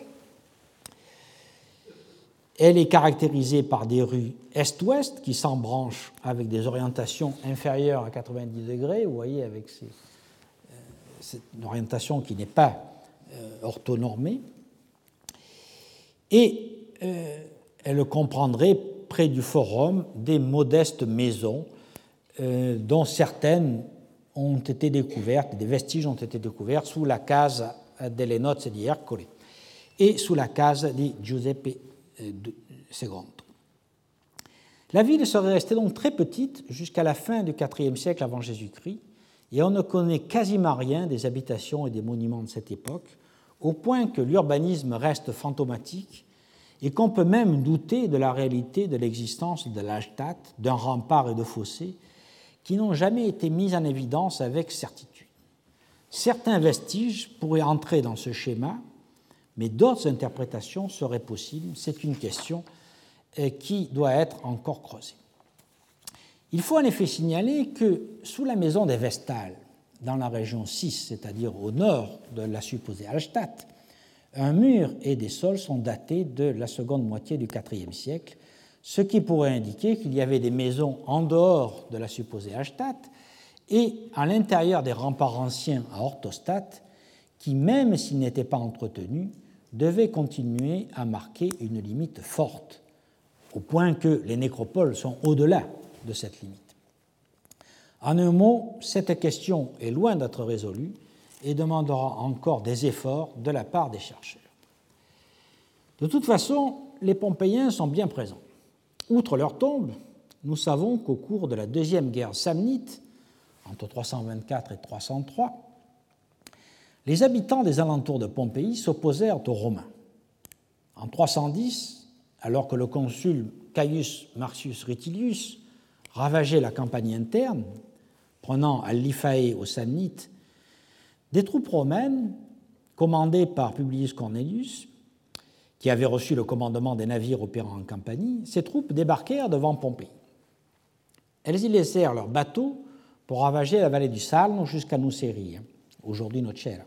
elle est caractérisée par des rues est-ouest qui s'embranchent avec des orientations inférieures à 90 degrés. Vous voyez, avec euh, cette orientation qui n'est pas euh, orthonormée. Et euh, elle comprendrait près du forum des modestes maisons dont certaines ont été découvertes, des vestiges ont été découverts sous la case delle Nozze di Ercole et sous la case de Giuseppe la ville serait restée donc très petite jusqu'à la fin du IVe siècle avant Jésus-Christ, et on ne connaît quasiment rien des habitations et des monuments de cette époque, au point que l'urbanisme reste fantomatique et qu'on peut même douter de la réalité de l'existence de l'Altat, d'un rempart et de fossés qui n'ont jamais été mis en évidence avec certitude. Certains vestiges pourraient entrer dans ce schéma, mais d'autres interprétations seraient possibles. C'est une question euh, qui doit être encore creusée. Il faut en effet signaler que sous la maison des Vestales, dans la région 6, c'est-à-dire au nord de la supposée Hallstatt, un mur et des sols sont datés de la seconde moitié du IVe siècle, ce qui pourrait indiquer qu'il y avait des maisons en dehors de la supposée Hallstatt et à l'intérieur des remparts anciens à Orthostadt qui, même s'ils n'étaient pas entretenus, devait continuer à marquer une limite forte, au point que les nécropoles sont au-delà de cette limite. En un mot, cette question est loin d'être résolue et demandera encore des efforts de la part des chercheurs. De toute façon, les Pompéiens sont bien présents. Outre leur tombe, nous savons qu'au cours de la deuxième guerre samnite, entre 324 et 303, les habitants des alentours de Pompéi s'opposèrent aux Romains. En 310, alors que le consul Caius Marcius Rutilius ravageait la campagne interne, prenant à aux Samnites, des troupes romaines, commandées par Publius Cornelius, qui avait reçu le commandement des navires opérant en Campanie, ces troupes débarquèrent devant Pompéi. Elles y laissèrent leurs bateaux pour ravager la vallée du Salno jusqu'à Nucérie, aujourd'hui Nocera.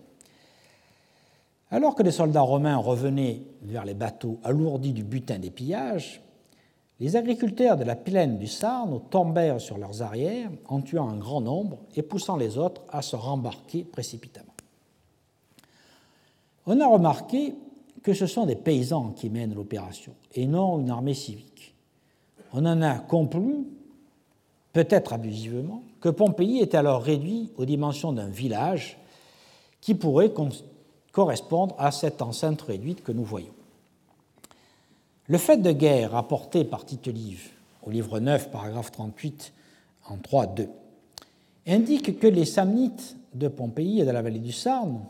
Alors que les soldats romains revenaient vers les bateaux alourdis du butin des pillages, les agriculteurs de la plaine du Sarno tombèrent sur leurs arrières en tuant un grand nombre et poussant les autres à se rembarquer précipitamment. On a remarqué que ce sont des paysans qui mènent l'opération et non une armée civique. On en a conclu, peut-être abusivement, que Pompéi est alors réduit aux dimensions d'un village qui pourrait correspondre à cette enceinte réduite que nous voyons. Le fait de guerre rapporté par Tite Live au livre 9, paragraphe 38, en 3.2, indique que les Samnites de Pompéi et de la vallée du Sarne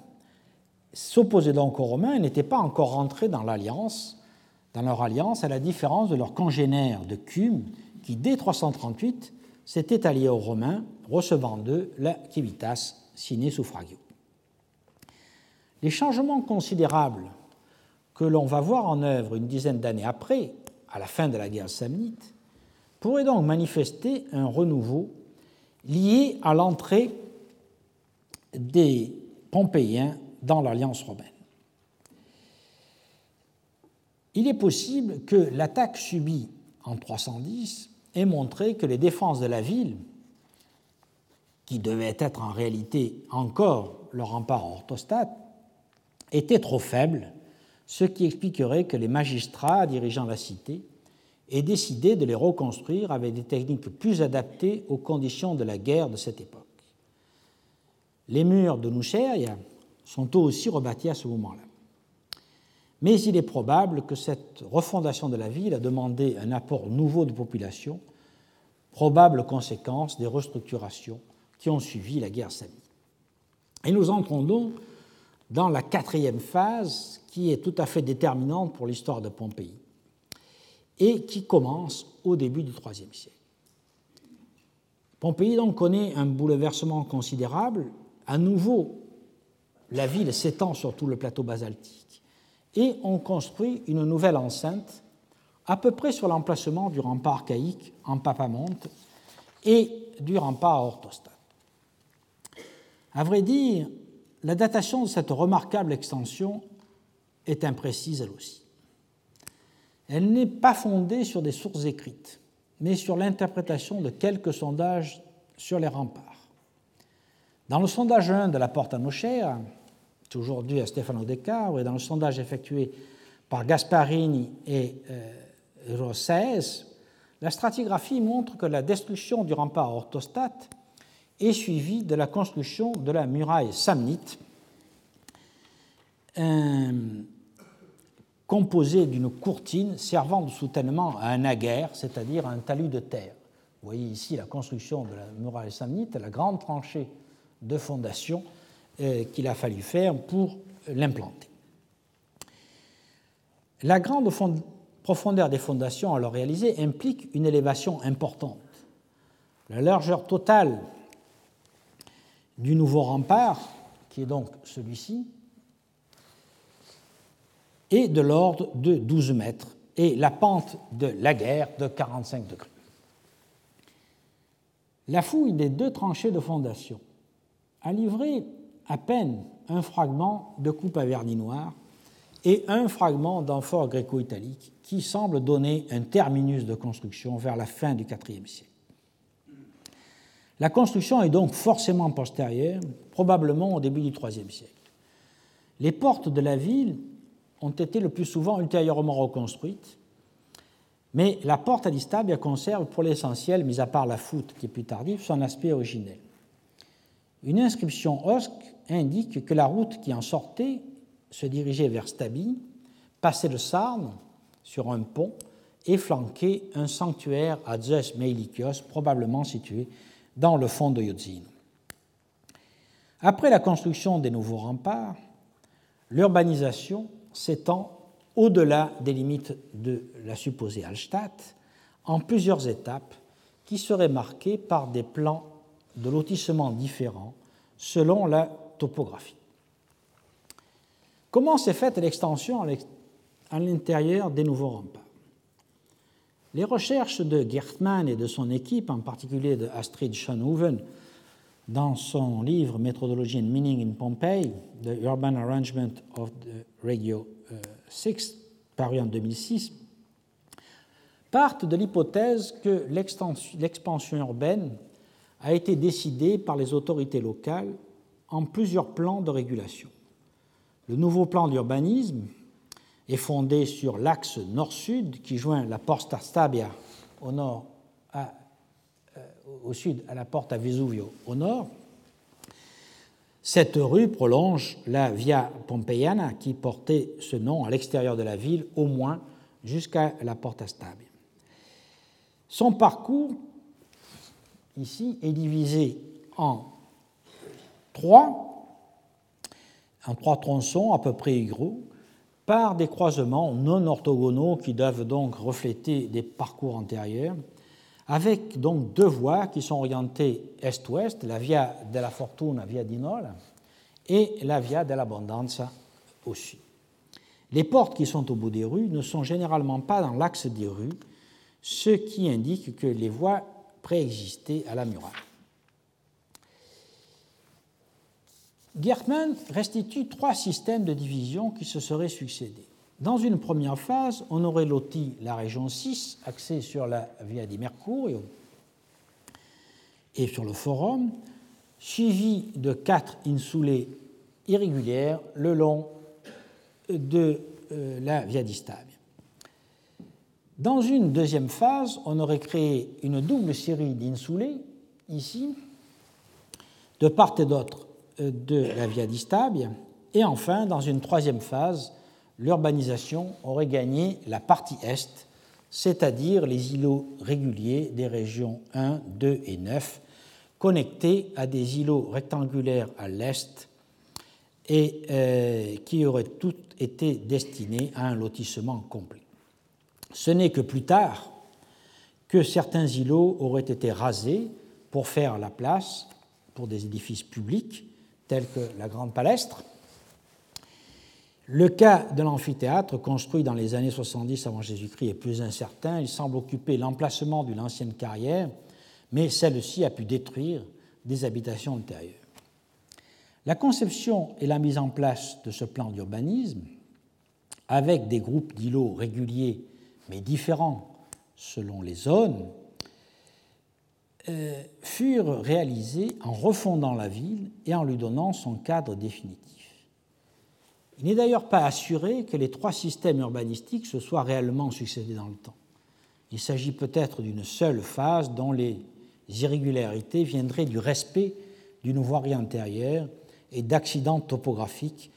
s'opposaient donc aux Romains et n'étaient pas encore rentrés dans dans leur alliance, à la différence de leurs congénères de Cume, qui dès 338 s'étaient alliés aux Romains, recevant d'eux la civitas sine suffragio. Les changements considérables que l'on va voir en œuvre une dizaine d'années après, à la fin de la guerre samnite, pourraient donc manifester un renouveau lié à l'entrée des Pompéiens dans l'alliance romaine. Il est possible que l'attaque subie en 310 ait montré que les défenses de la ville, qui devaient être en réalité encore le rempart orthostate, étaient trop faibles, ce qui expliquerait que les magistrats dirigeant la cité aient décidé de les reconstruire avec des techniques plus adaptées aux conditions de la guerre de cette époque. Les murs de Nuceria sont eux aussi rebâtis à ce moment-là. Mais il est probable que cette refondation de la ville a demandé un apport nouveau de population, probable conséquence des restructurations qui ont suivi la guerre samite. Et nous entrons donc dans la quatrième phase qui est tout à fait déterminante pour l'histoire de Pompéi et qui commence au début du IIIe siècle. Pompéi donc connaît un bouleversement considérable. À nouveau, la ville s'étend sur tout le plateau basaltique et on construit une nouvelle enceinte à peu près sur l'emplacement du rempart archaïque en Papamonte et du rempart orthostate. À vrai dire, la datation de cette remarquable extension est imprécise elle aussi. Elle n'est pas fondée sur des sources écrites, mais sur l'interprétation de quelques sondages sur les remparts. Dans le sondage 1 de la porte à Nochère, aujourd'hui à Stefano De Caro, et dans le sondage effectué par Gasparini et euh, la stratigraphie montre que la destruction du rempart orthostate est suivi de la construction de la muraille samnite, composée d'une courtine servant de soutènement à un aguerre, c'est-à-dire un talus de terre. Vous voyez ici la construction de la muraille samnite, la grande tranchée de fondation euh, qu'il a fallu faire pour l'implanter. La grande profondeur des fondations alors réalisées implique une élévation importante. La largeur totale du nouveau rempart, qui est donc celui-ci, est de l'ordre de 12 mètres et la pente de la guerre de 45 degrés. La fouille des deux tranchées de fondation a livré à peine un fragment de coupe à vernis noir et un fragment d'amphore gréco-italique qui semble donner un terminus de construction vers la fin du IVe siècle. La construction est donc forcément postérieure, probablement au début du IIIe siècle. Les portes de la ville ont été le plus souvent ultérieurement reconstruites, mais la porte à l'Istabia conserve pour l'essentiel, mis à part la foute qui est plus tardive, son aspect originel. Une inscription osque indique que la route qui en sortait se dirigeait vers Stabi, passait le Sarne sur un pont et flanquait un sanctuaire à Zeus Meilikios, probablement situé dans le fond de Yodzin. Après la construction des nouveaux remparts, l'urbanisation s'étend au-delà des limites de la supposée Hallstatt en plusieurs étapes qui seraient marquées par des plans de lotissement différents selon la topographie. Comment s'est faite l'extension à l'intérieur des nouveaux remparts? Les recherches de Gertmann et de son équipe, en particulier de Astrid Schoenhoven, dans son livre Methodology and Meaning in Pompeii, The Urban Arrangement of the Radio 6, euh, paru en 2006, partent de l'hypothèse que l'expansion urbaine a été décidée par les autorités locales en plusieurs plans de régulation. Le nouveau plan d'urbanisme est fondé sur l'axe nord-sud qui joint la Porta Stabia au nord à au sud à la porte à Vesuvio au nord. Cette rue prolonge la Via Pompeiana qui portait ce nom à l'extérieur de la ville au moins jusqu'à la Porta Stabia. Son parcours ici est divisé en trois, en trois tronçons à peu près égaux par des croisements non orthogonaux qui doivent donc refléter des parcours antérieurs avec donc deux voies qui sont orientées est-ouest, la Via della Fortuna, Via di Nola, et la Via dell'Abbondanza au sud. Les portes qui sont au bout des rues ne sont généralement pas dans l'axe des rues, ce qui indique que les voies préexistaient à la muraille. Gertmann restitue trois systèmes de division qui se seraient succédés. Dans une première phase, on aurait loti la région 6, axée sur la Via di Mercurio et sur le Forum, suivi de quatre insulées irrégulières le long de euh, la Via di Stabia. Dans une deuxième phase, on aurait créé une double série d'insulées, ici, de part et d'autre de la Via di Stabia, et enfin, dans une troisième phase, l'urbanisation aurait gagné la partie est, c'est-à-dire les îlots réguliers des régions 1, 2 et 9, connectés à des îlots rectangulaires à l'est et euh, qui auraient tous été destinés à un lotissement complet. Ce n'est que plus tard que certains îlots auraient été rasés pour faire la place pour des édifices publics tels que la Grande Palestre, le cas de l'amphithéâtre, construit dans les années 70 avant Jésus-Christ, est plus incertain. Il semble occuper l'emplacement d'une ancienne carrière, mais celle-ci a pu détruire des habitations antérieures. La conception et la mise en place de ce plan d'urbanisme, avec des groupes d'îlots réguliers mais différents selon les zones, furent réalisées en refondant la ville et en lui donnant son cadre définitif. Il n'est d'ailleurs pas assuré que les trois systèmes urbanistiques se soient réellement succédés dans le temps. Il s'agit peut-être d'une seule phase dont les irrégularités viendraient du respect d'une voirie antérieure et d'accidents topographiques,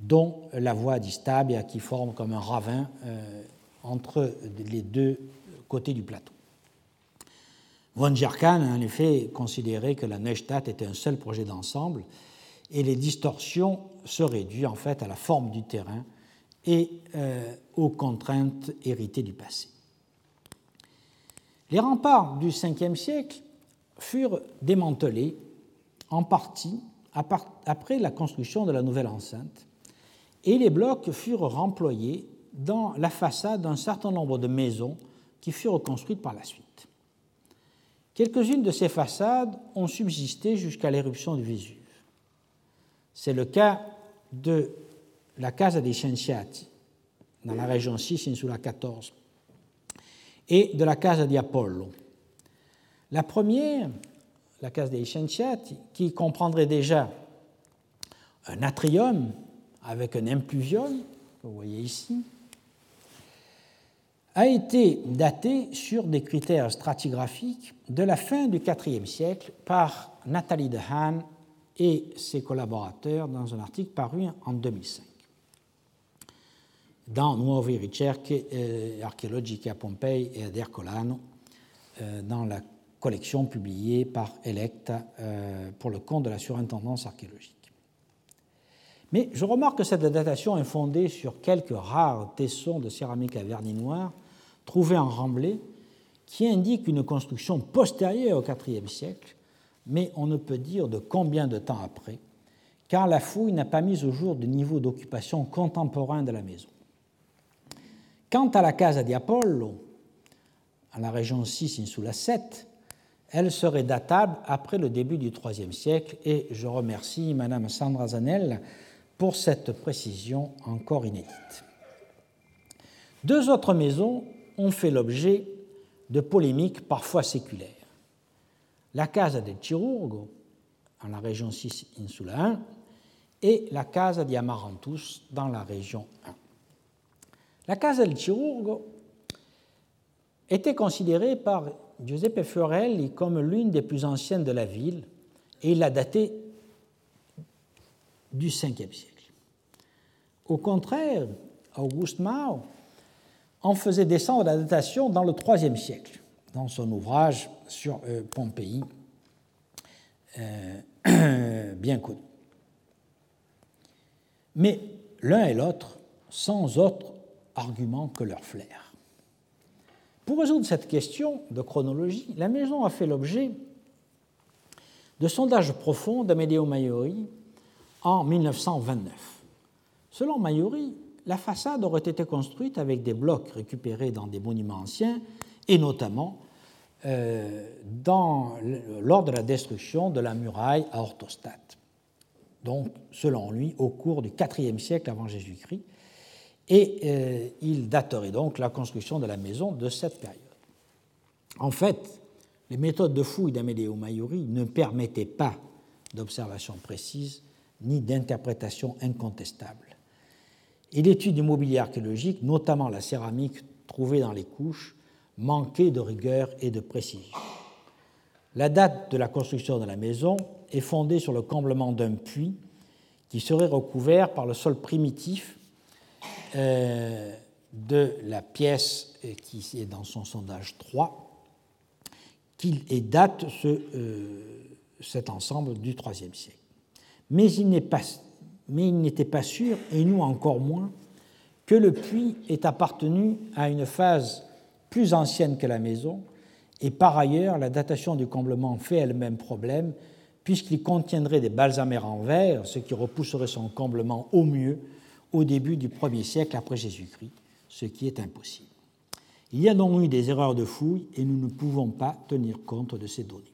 dont la voie d'Istabia qui forme comme un ravin euh, entre les deux côtés du plateau. Von Gerkan a en effet considéré que la Neustadt était un seul projet d'ensemble et les distorsions se réduisent en fait à la forme du terrain et euh, aux contraintes héritées du passé. Les remparts du Ve siècle furent démantelés en partie après la construction de la nouvelle enceinte et les blocs furent remployés dans la façade d'un certain nombre de maisons qui furent construites par la suite. Quelques-unes de ces façades ont subsisté jusqu'à l'éruption du Vésuve. C'est le cas de la Casa dei Scienziati, dans la région 6, Insula 14, et de la Casa di Apollo. La première, la Casa dei Scienziati, qui comprendrait déjà un atrium avec un impluvium que vous voyez ici, a été daté sur des critères stratigraphiques de la fin du IVe siècle par Nathalie Dehaene et ses collaborateurs dans un article paru en 2005 dans Nuove ricerche eh, archeologiche à Pompei et à Ercolano, euh, dans la collection publiée par Electa euh, pour le compte de la surintendance archéologique. Mais je remarque que cette datation est fondée sur quelques rares tessons de céramique à vernis noir trouvés en remblai qui indiquent une construction postérieure au IVe siècle, mais on ne peut dire de combien de temps après, car la fouille n'a pas mis au jour de niveau d'occupation contemporain de la maison. Quant à la Casa di Apollo, à la région 6 Insula 7, elle serait datable après le début du IIIe siècle et je remercie Madame Sandra Zanel pour cette précision encore inédite. Deux autres maisons ont fait l'objet de polémiques parfois séculaires. La Casa del Chirurgo, en la région 6 Insula 1, et la Casa di Amarantus, dans la région 1. La Casa del Chirurgo était considérée par Giuseppe Fiorelli comme l'une des plus anciennes de la ville et il l'a datée du 5e siècle. Au contraire, Auguste Mao en faisait descendre la datation dans le 3e siècle, dans son ouvrage sur euh, Pompéi, euh, bien connu. Mais l'un et l'autre, sans autre argument que leur flair. Pour résoudre cette question de chronologie, la maison a fait l'objet de sondages profonds d'Amedeo Maiori en 1929. Selon Maiori, la façade aurait été construite avec des blocs récupérés dans des monuments anciens et notamment euh, lors de la destruction de la muraille à Orthostate. Donc, selon lui, au cours du IVe siècle avant Jésus-Christ, et euh, il daterait donc la construction de la maison de cette période. En fait, les méthodes de fouille d'Amedeo Maiori ne permettaient pas d'observation précise ni d'interprétation incontestable. Et l'étude du mobilier archéologique, notamment la céramique trouvée dans les couches, manquait de rigueur et de précision. La date de la construction de la maison est fondée sur le comblement d'un puits qui serait recouvert par le sol primitif euh, de la pièce euh, qui est dans son sondage 3, qu'il date euh, cet ensemble du IIIe siècle. Mais il n'était pas, sûr, et nous encore moins, que le puits ait appartenu à une phase plus ancienne que la maison, et par ailleurs, la datation du comblement fait elle-même problème, puisqu'il contiendrait des balsamères en verre, ce qui repousserait son comblement au mieux au début du 1er siècle après Jésus-Christ, ce qui est impossible. Il y a donc eu des erreurs de fouille et nous ne pouvons pas tenir compte de ces données.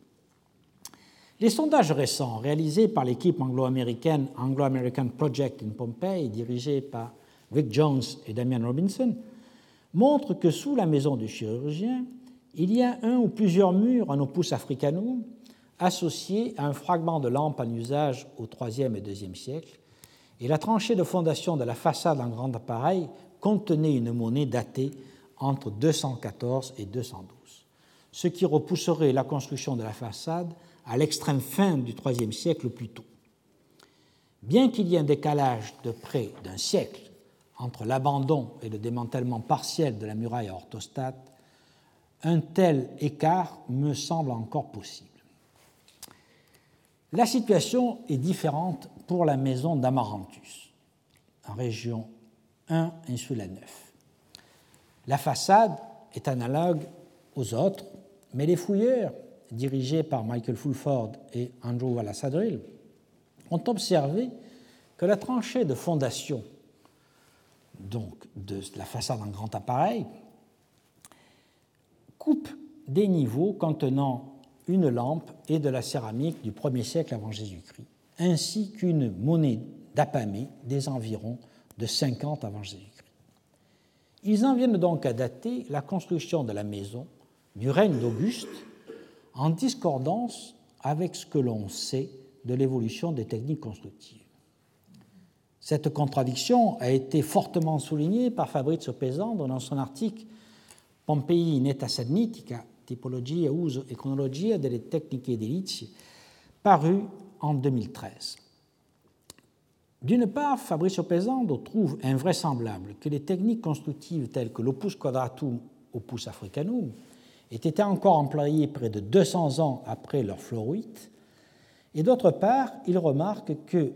Les sondages récents réalisés par l'équipe anglo-américaine Anglo-American Project in Pompeii, dirigée par Vic Jones et Damian Robinson, montrent que sous la maison du chirurgien, il y a un ou plusieurs murs en opus africanum associés à un fragment de lampe en usage au IIIe et IIe siècle et la tranchée de fondation de la façade en grand appareil contenait une monnaie datée entre 214 et 212, ce qui repousserait la construction de la façade à l'extrême fin du IIIe siècle plus tôt. Bien qu'il y ait un décalage de près d'un siècle entre l'abandon et le démantèlement partiel de la muraille à orthostate, un tel écart me semble encore possible. La situation est différente pour la maison d'Amarantus, en région 1, Insula 9. La façade est analogue aux autres, mais les fouilleurs, dirigés par Michael Fulford et Andrew Wallace-Adrill, ont observé que la tranchée de fondation donc de la façade en grand appareil coupe des niveaux contenant une lampe et de la céramique du 1er siècle avant Jésus-Christ ainsi qu'une monnaie d'Apamée des environs de 50 avant Jésus-Christ. Ils en viennent donc à dater la construction de la maison du règne d'Auguste en discordance avec ce que l'on sait de l'évolution des techniques constructives. Cette contradiction a été fortement soulignée par Fabrizio Pesandro dans son article Pompei netta sannitica, tipologia, uso e cronologia delle tecniche edilizie, paru en 2013. D'une part, Fabrizio Pesando trouve invraisemblable que les techniques constructives telles que l'opus quadratum, opus africanum, aient été encore employées près de 200 ans après leur floroïte, et d'autre part, il remarque que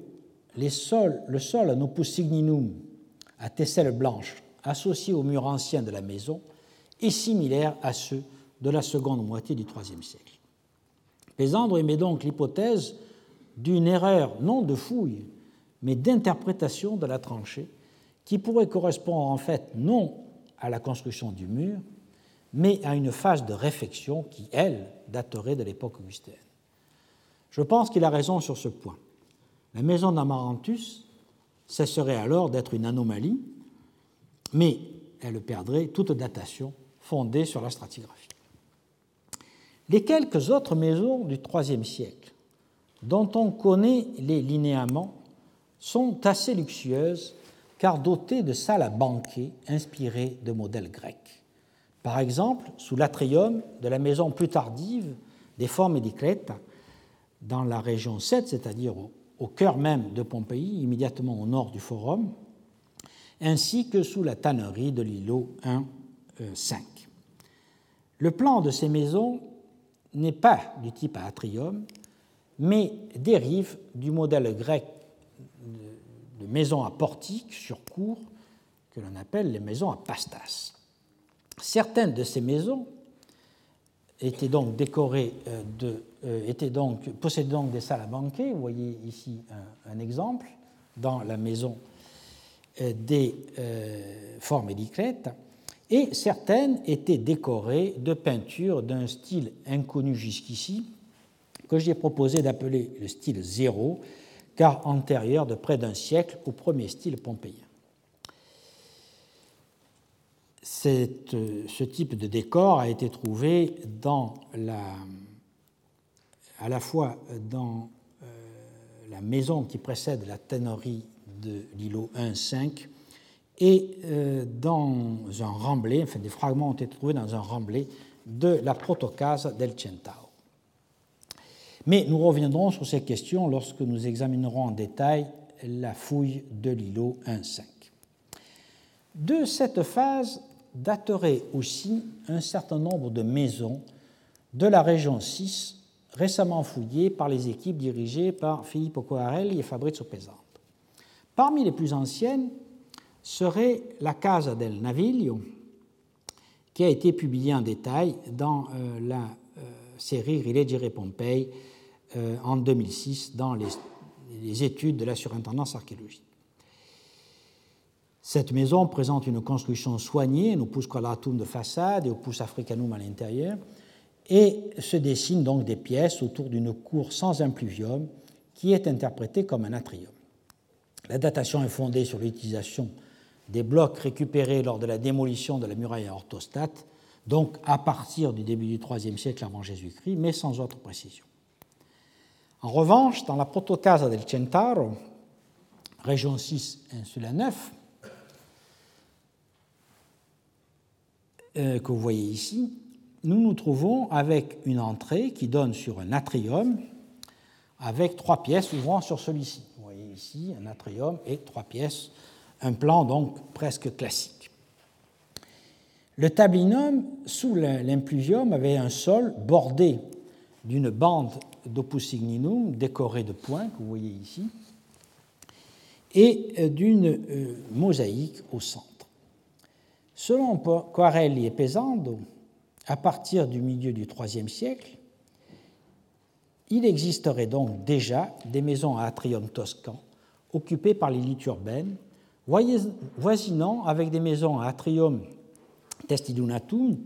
les sols, le sol en opus signinum à tesselle blanche associé aux murs anciens de la maison est similaire à ceux de la seconde moitié du IIIe siècle. Pesandre émet donc l'hypothèse d'une erreur non de fouille, mais d'interprétation de la tranchée, qui pourrait correspondre en fait non à la construction du mur, mais à une phase de réfection qui, elle, daterait de l'époque augustéenne. Je pense qu'il a raison sur ce point. La maison d'Amarantus cesserait alors d'être une anomalie, mais elle perdrait toute datation fondée sur la stratigraphie. Les quelques autres maisons du IIIe siècle, dont on connaît les linéaments, sont assez luxueuses car dotées de salles à banquet inspirées de modèles grecs. Par exemple, sous l'atrium de la maison plus tardive des formes Edicleta, dans la région 7, c'est-à-dire au, cœur même de Pompéi, immédiatement au nord du Forum, ainsi que sous la tannerie de l'îlot 1, 5. Le plan de ces maisons n'est pas du type à atrium, mais dérive du modèle grec de maisons à portique sur cour que l'on appelle les maisons à pastas. Certaines de ces maisons étaient donc décorées euh, euh, possédaient donc des salles à banquet. Vous voyez ici un, exemple dans la maison euh, des formes édiclètes. Et certaines étaient décorées de peintures d'un style inconnu jusqu'ici, que j'ai proposé d'appeler le style zéro, car antérieur de près d'un siècle au premier style pompéien. Ce type de décor a été trouvé à la fois dans euh, la maison qui précède la tannerie de l'îlot 1-5 et euh, dans un remblai, enfin des fragments ont été trouvés dans un remblai de la protocase del Centauro. Mais nous reviendrons sur ces questions lorsque nous examinerons en détail la fouille de l'îlot 1.5. De cette phase daterait aussi un certain nombre de maisons de la région 6 récemment fouillées par les équipes dirigées par Filippo Coarelli et Fabrizio Pesante. Parmi les plus anciennes serait la Casa del Naviglio, qui a été publiée en détail dans euh, la euh, série Rileggere Pompei euh, en 2006 dans les, études de la surintendance archéologique. Cette maison présente une construction soignée, un opus quadratum de façade et opus africanum à l'intérieur, et se dessinent donc des pièces autour d'une cour sans impluvium qui est interprétée comme un atrium. La datation est fondée sur l'utilisation des blocs récupérés lors de la démolition de la muraille à orthostate, donc à partir du début du IIIe siècle avant Jésus-Christ, mais sans autre précision. En revanche, dans la Protocasa del Centauro, région 6, insula 9, euh, que vous voyez ici, nous nous trouvons avec une entrée qui donne sur un atrium avec trois pièces ouvrant sur celui-ci. Vous voyez ici un atrium et trois pièces, un plan donc presque classique. Le tablinum, sous l'impluvium, avait un sol bordé d'une bande d'opus signinum décorée de points, que vous voyez ici, et d'une euh, mosaïque au centre. Selon Quarelli et Pesando, à partir du milieu du IIIe siècle, il existerait donc déjà des maisons à atrium toscan occupées par l'élite urbaine, voisinant avec des maisons à atrium testidunatum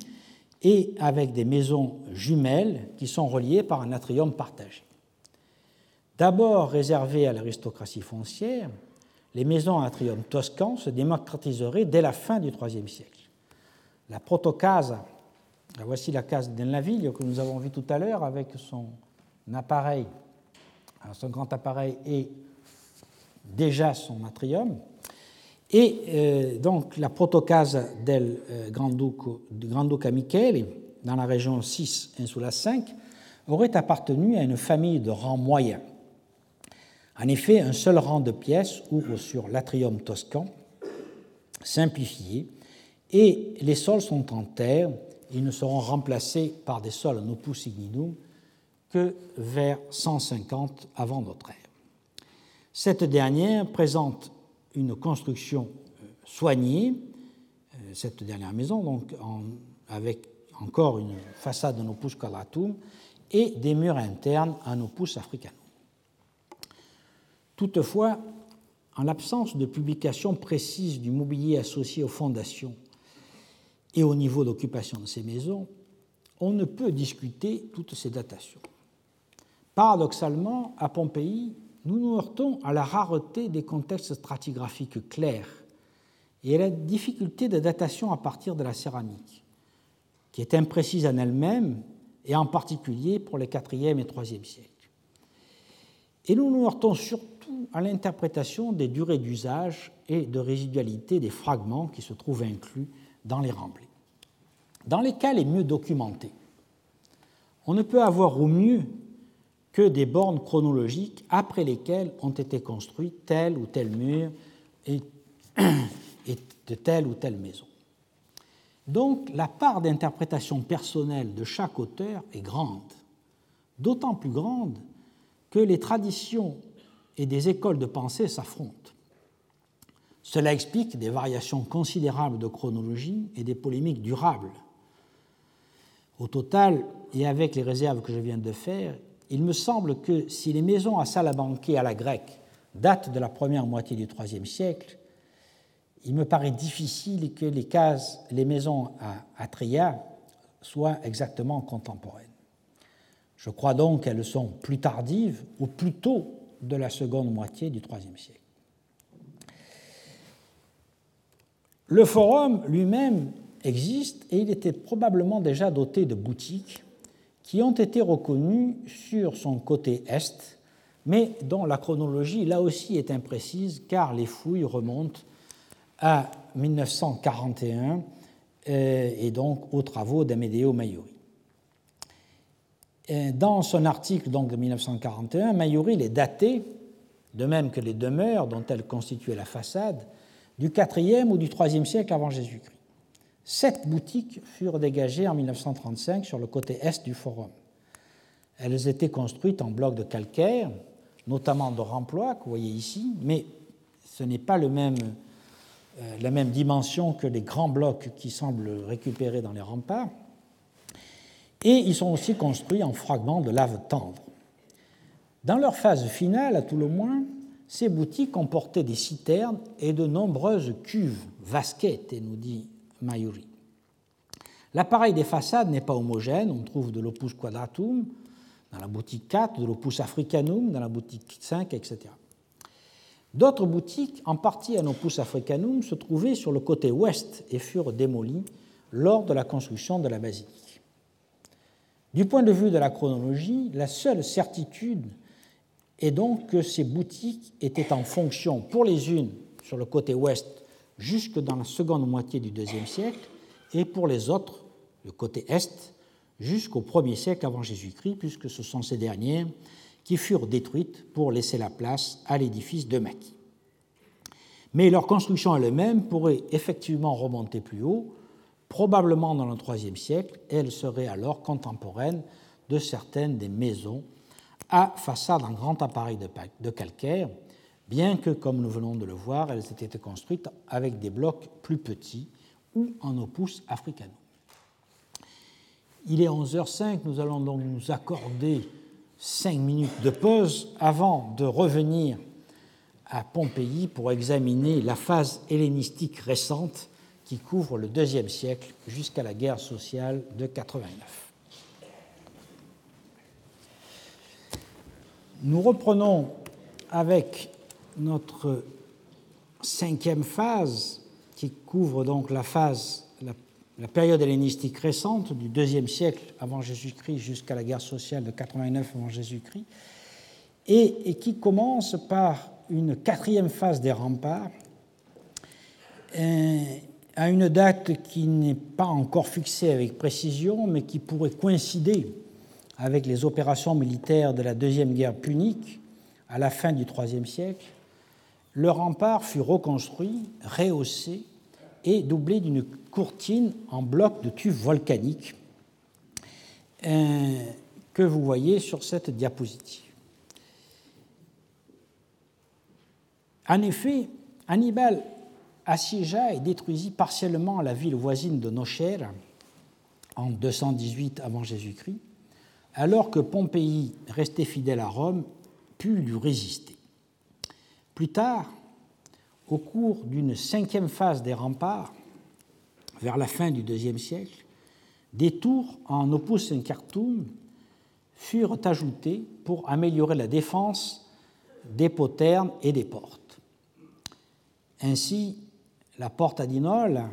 et avec des maisons jumelles qui sont reliées par un atrium partagé. D'abord réservées à l'aristocratie foncière, les maisons à atrium toscan se démocratiseraient dès la fin du IIIe siècle. La protocasa, voici la case d'Enlaville que nous avons vue tout à l'heure avec son appareil, son grand appareil et déjà son atrium. Et euh, donc la protocase del euh, Granduca Michele, dans la région 6 Insula 5, aurait appartenu à une famille de rang moyen. En effet, un seul rang de pièces ouvre sur l'atrium toscan, simplifié, et les sols sont en terre. Ils ne seront remplacés par des sols en opus ignidum que vers 150 avant notre ère. Cette dernière présente une construction euh, soignée, euh, cette dernière maison, donc avec encore une façade en opus quadratum et des murs internes en opus africanum. Toutefois, en l'absence de publication précise du mobilier associé aux fondations et au niveau d'occupation de ces maisons, on ne peut discuter toutes ces datations. Paradoxalement, à Pompéi, nous nous heurtons à la rareté des contextes stratigraphiques clairs et à la difficulté de datation à partir de la céramique, qui est imprécise en elle-même et en particulier pour les 4e et 3e siècles. Et nous nous heurtons surtout à l'interprétation des durées d'usage et de résidualité des fragments qui se trouvent inclus dans les remblais. Dans les cas les mieux documentés, on ne peut avoir au mieux que des bornes chronologiques après lesquelles ont été construits tel ou tel mur et, de telle ou telle maison. Donc la part d'interprétation personnelle de chaque auteur est grande, d'autant plus grande que les traditions et des écoles de pensée s'affrontent. Cela explique des variations considérables de chronologie et des polémiques durables. Au total, et avec les réserves que je viens de faire, il me semble que si les maisons à salle à à la grecque datent de la première moitié du IIIe siècle, il me paraît difficile que les, les maisons à Atria soient exactement contemporaines. Je crois donc qu'elles sont plus tardives ou plus tôt de la seconde moitié du IIIe siècle. Le forum lui-même existe et il était probablement déjà doté de boutiques qui ont été reconnus sur son côté est, mais dont la chronologie là aussi est imprécise car les fouilles remontent à 1941 euh, et donc aux travaux d'Amedeo Maiuri. Dans son article de 1941, Maiuri les daté, de même que les demeures dont elles constituaient la façade, du IVe ou du IIIe siècle avant Jésus-Christ. Sept boutiques furent dégagées en 1935 sur le côté est du forum. Elles étaient construites en blocs de calcaire, notamment de remploi, que vous voyez ici, mais ce n'est pas euh, la même dimension que les grands blocs qui semblent récupérés dans les remparts. Et ils sont aussi construits en fragments de lave tendre. Dans leur phase finale, à tout le moins, ces boutiques comportaient des citernes et de nombreuses cuves, vasquettes, nous dit Mayuri. L'appareil des façades n'est pas homogène, on trouve de l'opus quadratum dans la boutique 4, de l'opus africanum dans la boutique 5, etc. D'autres boutiques, en partie en opus africanum, se trouvaient sur le côté ouest et furent démolies lors de la construction de la basilique. Du point de vue de la chronologie, la seule certitude est donc que ces boutiques étaient en fonction pour les unes sur le côté ouest jusque dans la seconde moitié du IIe siècle, et pour les autres, le côté est, jusqu'au 1er siècle avant Jésus-Christ, puisque ce sont ces dernières qui furent détruites pour laisser la place à l'édifice de Maquis. Mais leur construction elle-même pourrait effectivement remonter plus haut, probablement dans le IIIe siècle, et elle serait alors contemporaine de certaines des maisons à façade en grand appareil de calcaire, bien que, comme nous venons de le voir, elles aient été construites avec des blocs plus petits ou en opus africano. Il est 11h05, nous allons donc nous accorder cinq minutes de pause avant de revenir à Pompéi pour examiner la phase hellénistique récente qui couvre le deuxième siècle jusqu'à la guerre sociale de 89. Nous reprenons avec notre cinquième phase, qui couvre donc la phase, la, période hellénistique récente du deuxième siècle avant Jésus-Christ jusqu'à la guerre sociale de 89 avant Jésus-Christ, et, qui commence par une quatrième phase des remparts à une date qui n'est pas encore fixée avec précision, mais qui pourrait coïncider avec les opérations militaires de la Deuxième Guerre punique à la fin du IIIe siècle, le rempart fut reconstruit, rehaussé et doublé d'une courtine en bloc de tubes volcaniques euh, que vous voyez sur cette diapositive. En effet, Hannibal assiégea et détruisit partiellement la ville voisine de Nocher en 218 avant Jésus-Christ, alors que Pompéi, resté fidèle à Rome, put lui résister. Plus tard, au cours d'une cinquième phase des remparts, vers la fin du IIe siècle, des tours en opus incartum furent ajoutées pour améliorer la défense des poternes et des portes. Ainsi, la porte Adinol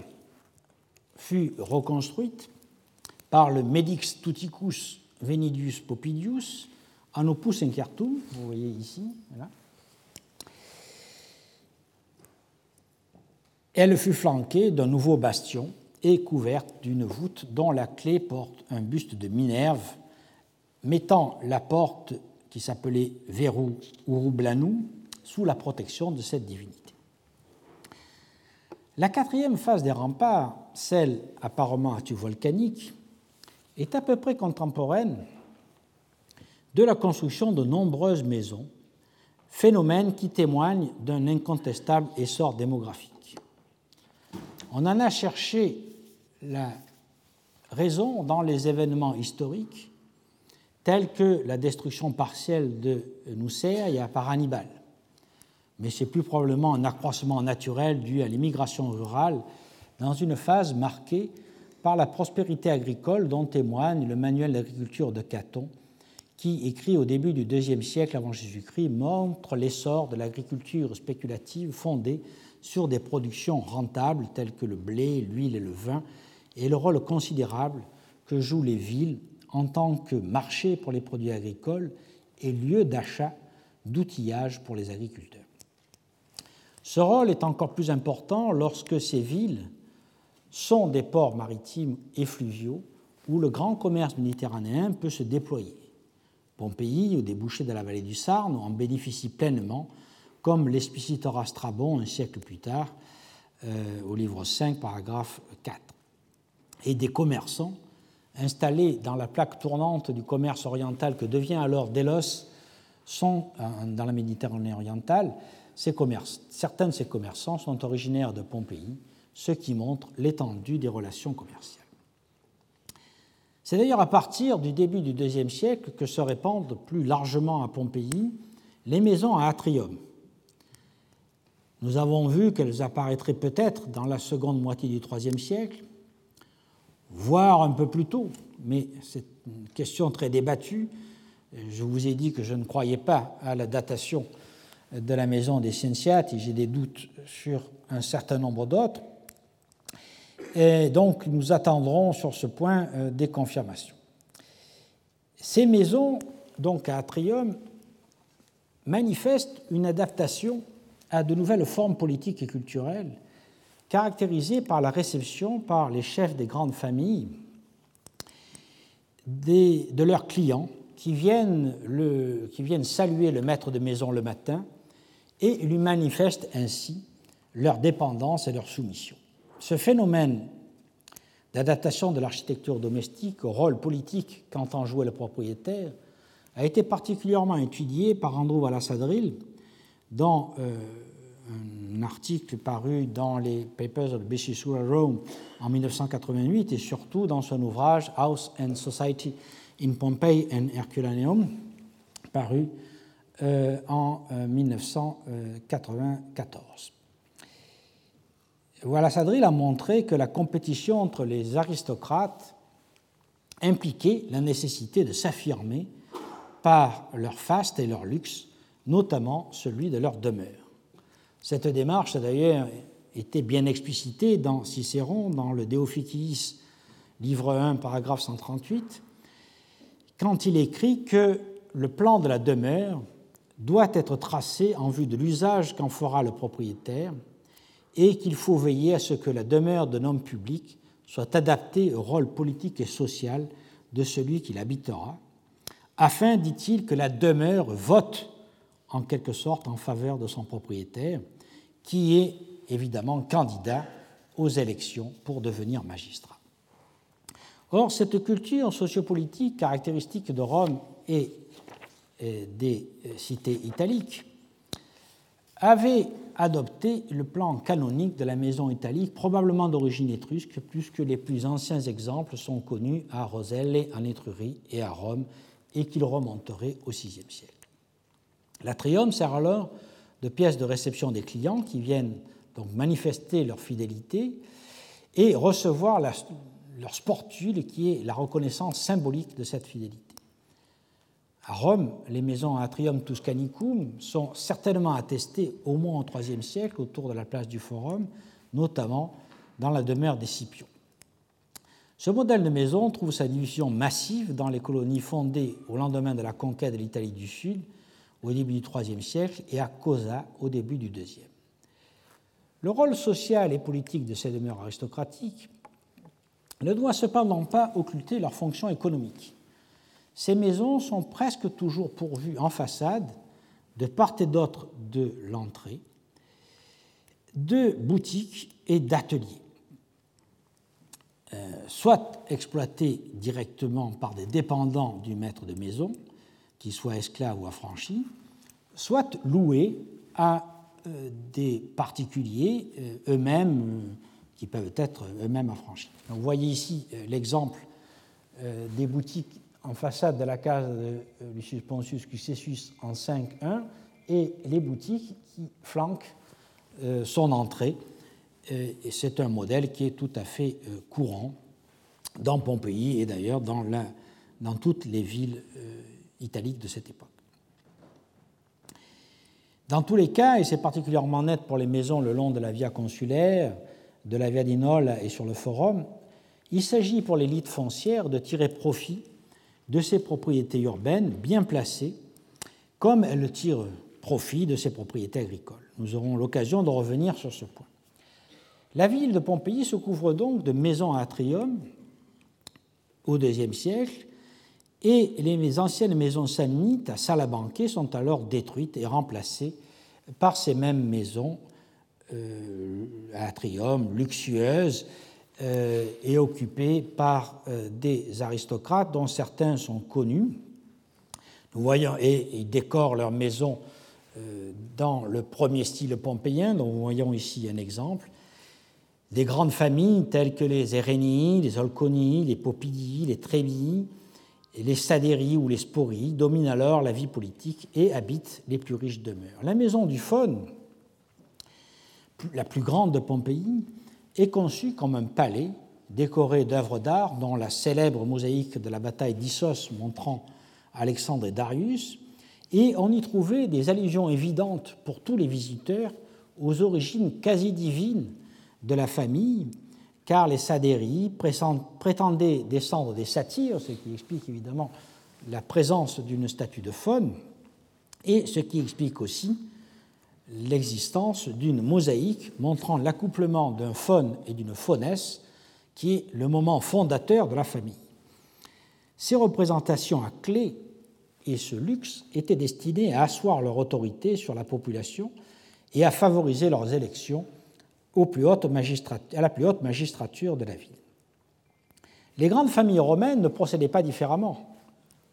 fut reconstruite par le Medix Tuticus Venidius Popidius en opus incartum, vous voyez ici, Elle fut flanquée d'un nouveau bastion et couverte d'une voûte dont la clé porte un buste de Minerve, mettant la porte qui s'appelait Verrou Urublanum sous la protection de cette divinité. La quatrième phase des remparts, celle apparemment volcanique, est à peu près contemporaine de la construction de nombreuses maisons, phénomène qui témoigne d'un incontestable essor démographique. On en a cherché la raison dans les événements historiques tels que la destruction partielle de Nucea par Hannibal. Mais c'est plus probablement un accroissement naturel dû à l'immigration rurale dans une phase marquée par la prospérité agricole dont témoigne le manuel d'agriculture de Caton, qui, écrit au début du IIe siècle avant Jésus-Christ, montre l'essor de l'agriculture spéculative fondée sur des productions rentables telles que le blé, l'huile et le vin, et le rôle considérable que jouent les villes en tant que marché pour les produits agricoles et lieu d'achat d'outillage pour les agriculteurs. Ce rôle est encore plus important lorsque ces villes sont des ports maritimes et fluviaux où le grand commerce méditerranéen peut se déployer. Pompéi, au débouché de la vallée du Sarne, en bénéficie pleinement comme l'explicitera Strabon un siècle plus tard, euh, au livre 5, paragraphe 4. Et des commerçants installés dans la plaque tournante du commerce oriental que devient alors Délos sont euh, dans la Méditerranée orientale. Ces certains de ces commerçants sont originaires de Pompéi, ce qui montre l'étendue des relations commerciales. C'est d'ailleurs à partir du début du IIe siècle que se répandent plus largement à Pompéi les maisons à atrium, nous avons vu qu'elles apparaîtraient peut-être dans la seconde moitié du IIIe siècle, voire un peu plus tôt, mais c'est une question très débattue. Je vous ai dit que je ne croyais pas à la datation de la maison des Cienciati, j'ai des doutes sur un certain nombre d'autres. Et donc nous attendrons sur ce point euh, des confirmations. Ces maisons, donc à Atrium, manifestent une adaptation à de nouvelles formes politiques et culturelles caractérisées par la réception par les chefs des grandes familles de leurs clients qui viennent saluer le maître de maison le matin et lui manifestent ainsi leur dépendance et leur soumission. Ce phénomène d'adaptation de l'architecture domestique au rôle politique qu'entend jouer le propriétaire a été particulièrement étudié par Andrew Wallace-Adril dans euh, un article paru dans les Papers of Bessisura Rome en 1988 et surtout dans son ouvrage House and Society in Pompeii and Herculaneum, paru en 1994. Euh, voilà, Sadril a montré que la compétition entre les aristocrates impliquait la nécessité de s'affirmer par leur faste et leur luxe, notamment celui de leur demeure. Cette démarche a d'ailleurs été bien explicitée dans Cicéron, dans le De livre 1, paragraphe 138, quand il écrit que le plan de la demeure doit être tracé en vue de l'usage qu'en fera le propriétaire et qu'il faut veiller à ce que la demeure d'un homme public soit adaptée au rôle politique et social de celui qui l'habitera, afin, dit-il, que la demeure vote en quelque sorte en faveur de son propriétaire, qui est évidemment candidat aux élections pour devenir magistrat. Or, cette culture sociopolitique caractéristique de Rome et des cités italiques avait adopté le plan canonique de la maison italique, probablement d'origine étrusque, puisque les plus anciens exemples sont connus à Roselle, en Étrurie et à Rome, et qu'ils remonteraient au VIe siècle. L'atrium sert alors de pièce de réception des clients qui viennent donc manifester leur fidélité et recevoir leur sportule qui est la reconnaissance symbolique de cette fidélité. À Rome, les maisons Atrium Tuscanicum sont certainement attestées au moins au IIIe siècle autour de la place du Forum, notamment dans la demeure des Scipions. Ce modèle de maison trouve sa division massive dans les colonies fondées au lendemain de la conquête de l'Italie du Sud au début du IIIe siècle et à Cosa au début du IIe. Le rôle social et politique de ces demeures aristocratiques ne doit cependant pas occulter leur fonction économique. Ces maisons sont presque toujours pourvues en façade, de part et d'autre de l'entrée, de boutiques et d'ateliers, euh, soit exploités directement par des dépendants du maître de maison, qu'ils soient esclaves ou affranchis, soit loués à euh, des particuliers euh, eux-mêmes, qui peuvent être eux-mêmes affranchis. vous voyez ici l'exemple des boutiques en façade de la case de euh, Lucius Pontius Cuccessus en 5.1 et les boutiques qui flanquent euh, son entrée. Euh, c'est un modèle qui est tout à fait courant dans Pompéi et d'ailleurs dans, dans, toutes les villes italiques de cette époque. Dans tous les cas, et c'est particulièrement net pour les maisons le long de la via consulaire, de la via d'Inola et sur le forum, il s'agit pour l'élite foncière de tirer profit de ses propriétés urbaines bien placées, comme elle tire profit de ses propriétés agricoles. Nous aurons l'occasion de revenir sur ce point. La ville de Pompéi se couvre donc de maisons à atrium au IIe siècle, et les anciennes maisons samnites à Salabanquet sont alors détruites et remplacées par ces mêmes maisons euh, à atrium luxueuses euh, est occupée par euh, des aristocrates dont certains sont connus. Nous voyons, et ils décorent leur maison euh, dans le premier style pompéien, dont nous voyons ici un exemple. Des grandes familles telles que les Érénii, les Olconii, les Popidii, les Trébii, les Sadérii ou les Sporii dominent alors la vie politique et habitent les plus riches demeures. La maison du Faune, la plus grande de Pompéi, est conçu comme un palais décoré d'œuvres d'art, dont la célèbre mosaïque de la bataille d'Issos montrant Alexandre et Darius, et on y trouvait des allusions évidentes pour tous les visiteurs aux origines quasi divines de la famille, car les Sadéries prétendaient descendre des satyres, ce qui explique évidemment la présence d'une statue de faune, et ce qui explique aussi l'existence d'une mosaïque montrant l'accouplement d'un faune et d'une faunesse, qui est le moment fondateur de la famille. Ces représentations à clé et ce luxe étaient destinés à asseoir leur autorité sur la population et à favoriser leurs élections à la plus haute magistrature de la ville. Les grandes familles romaines ne procédaient pas différemment.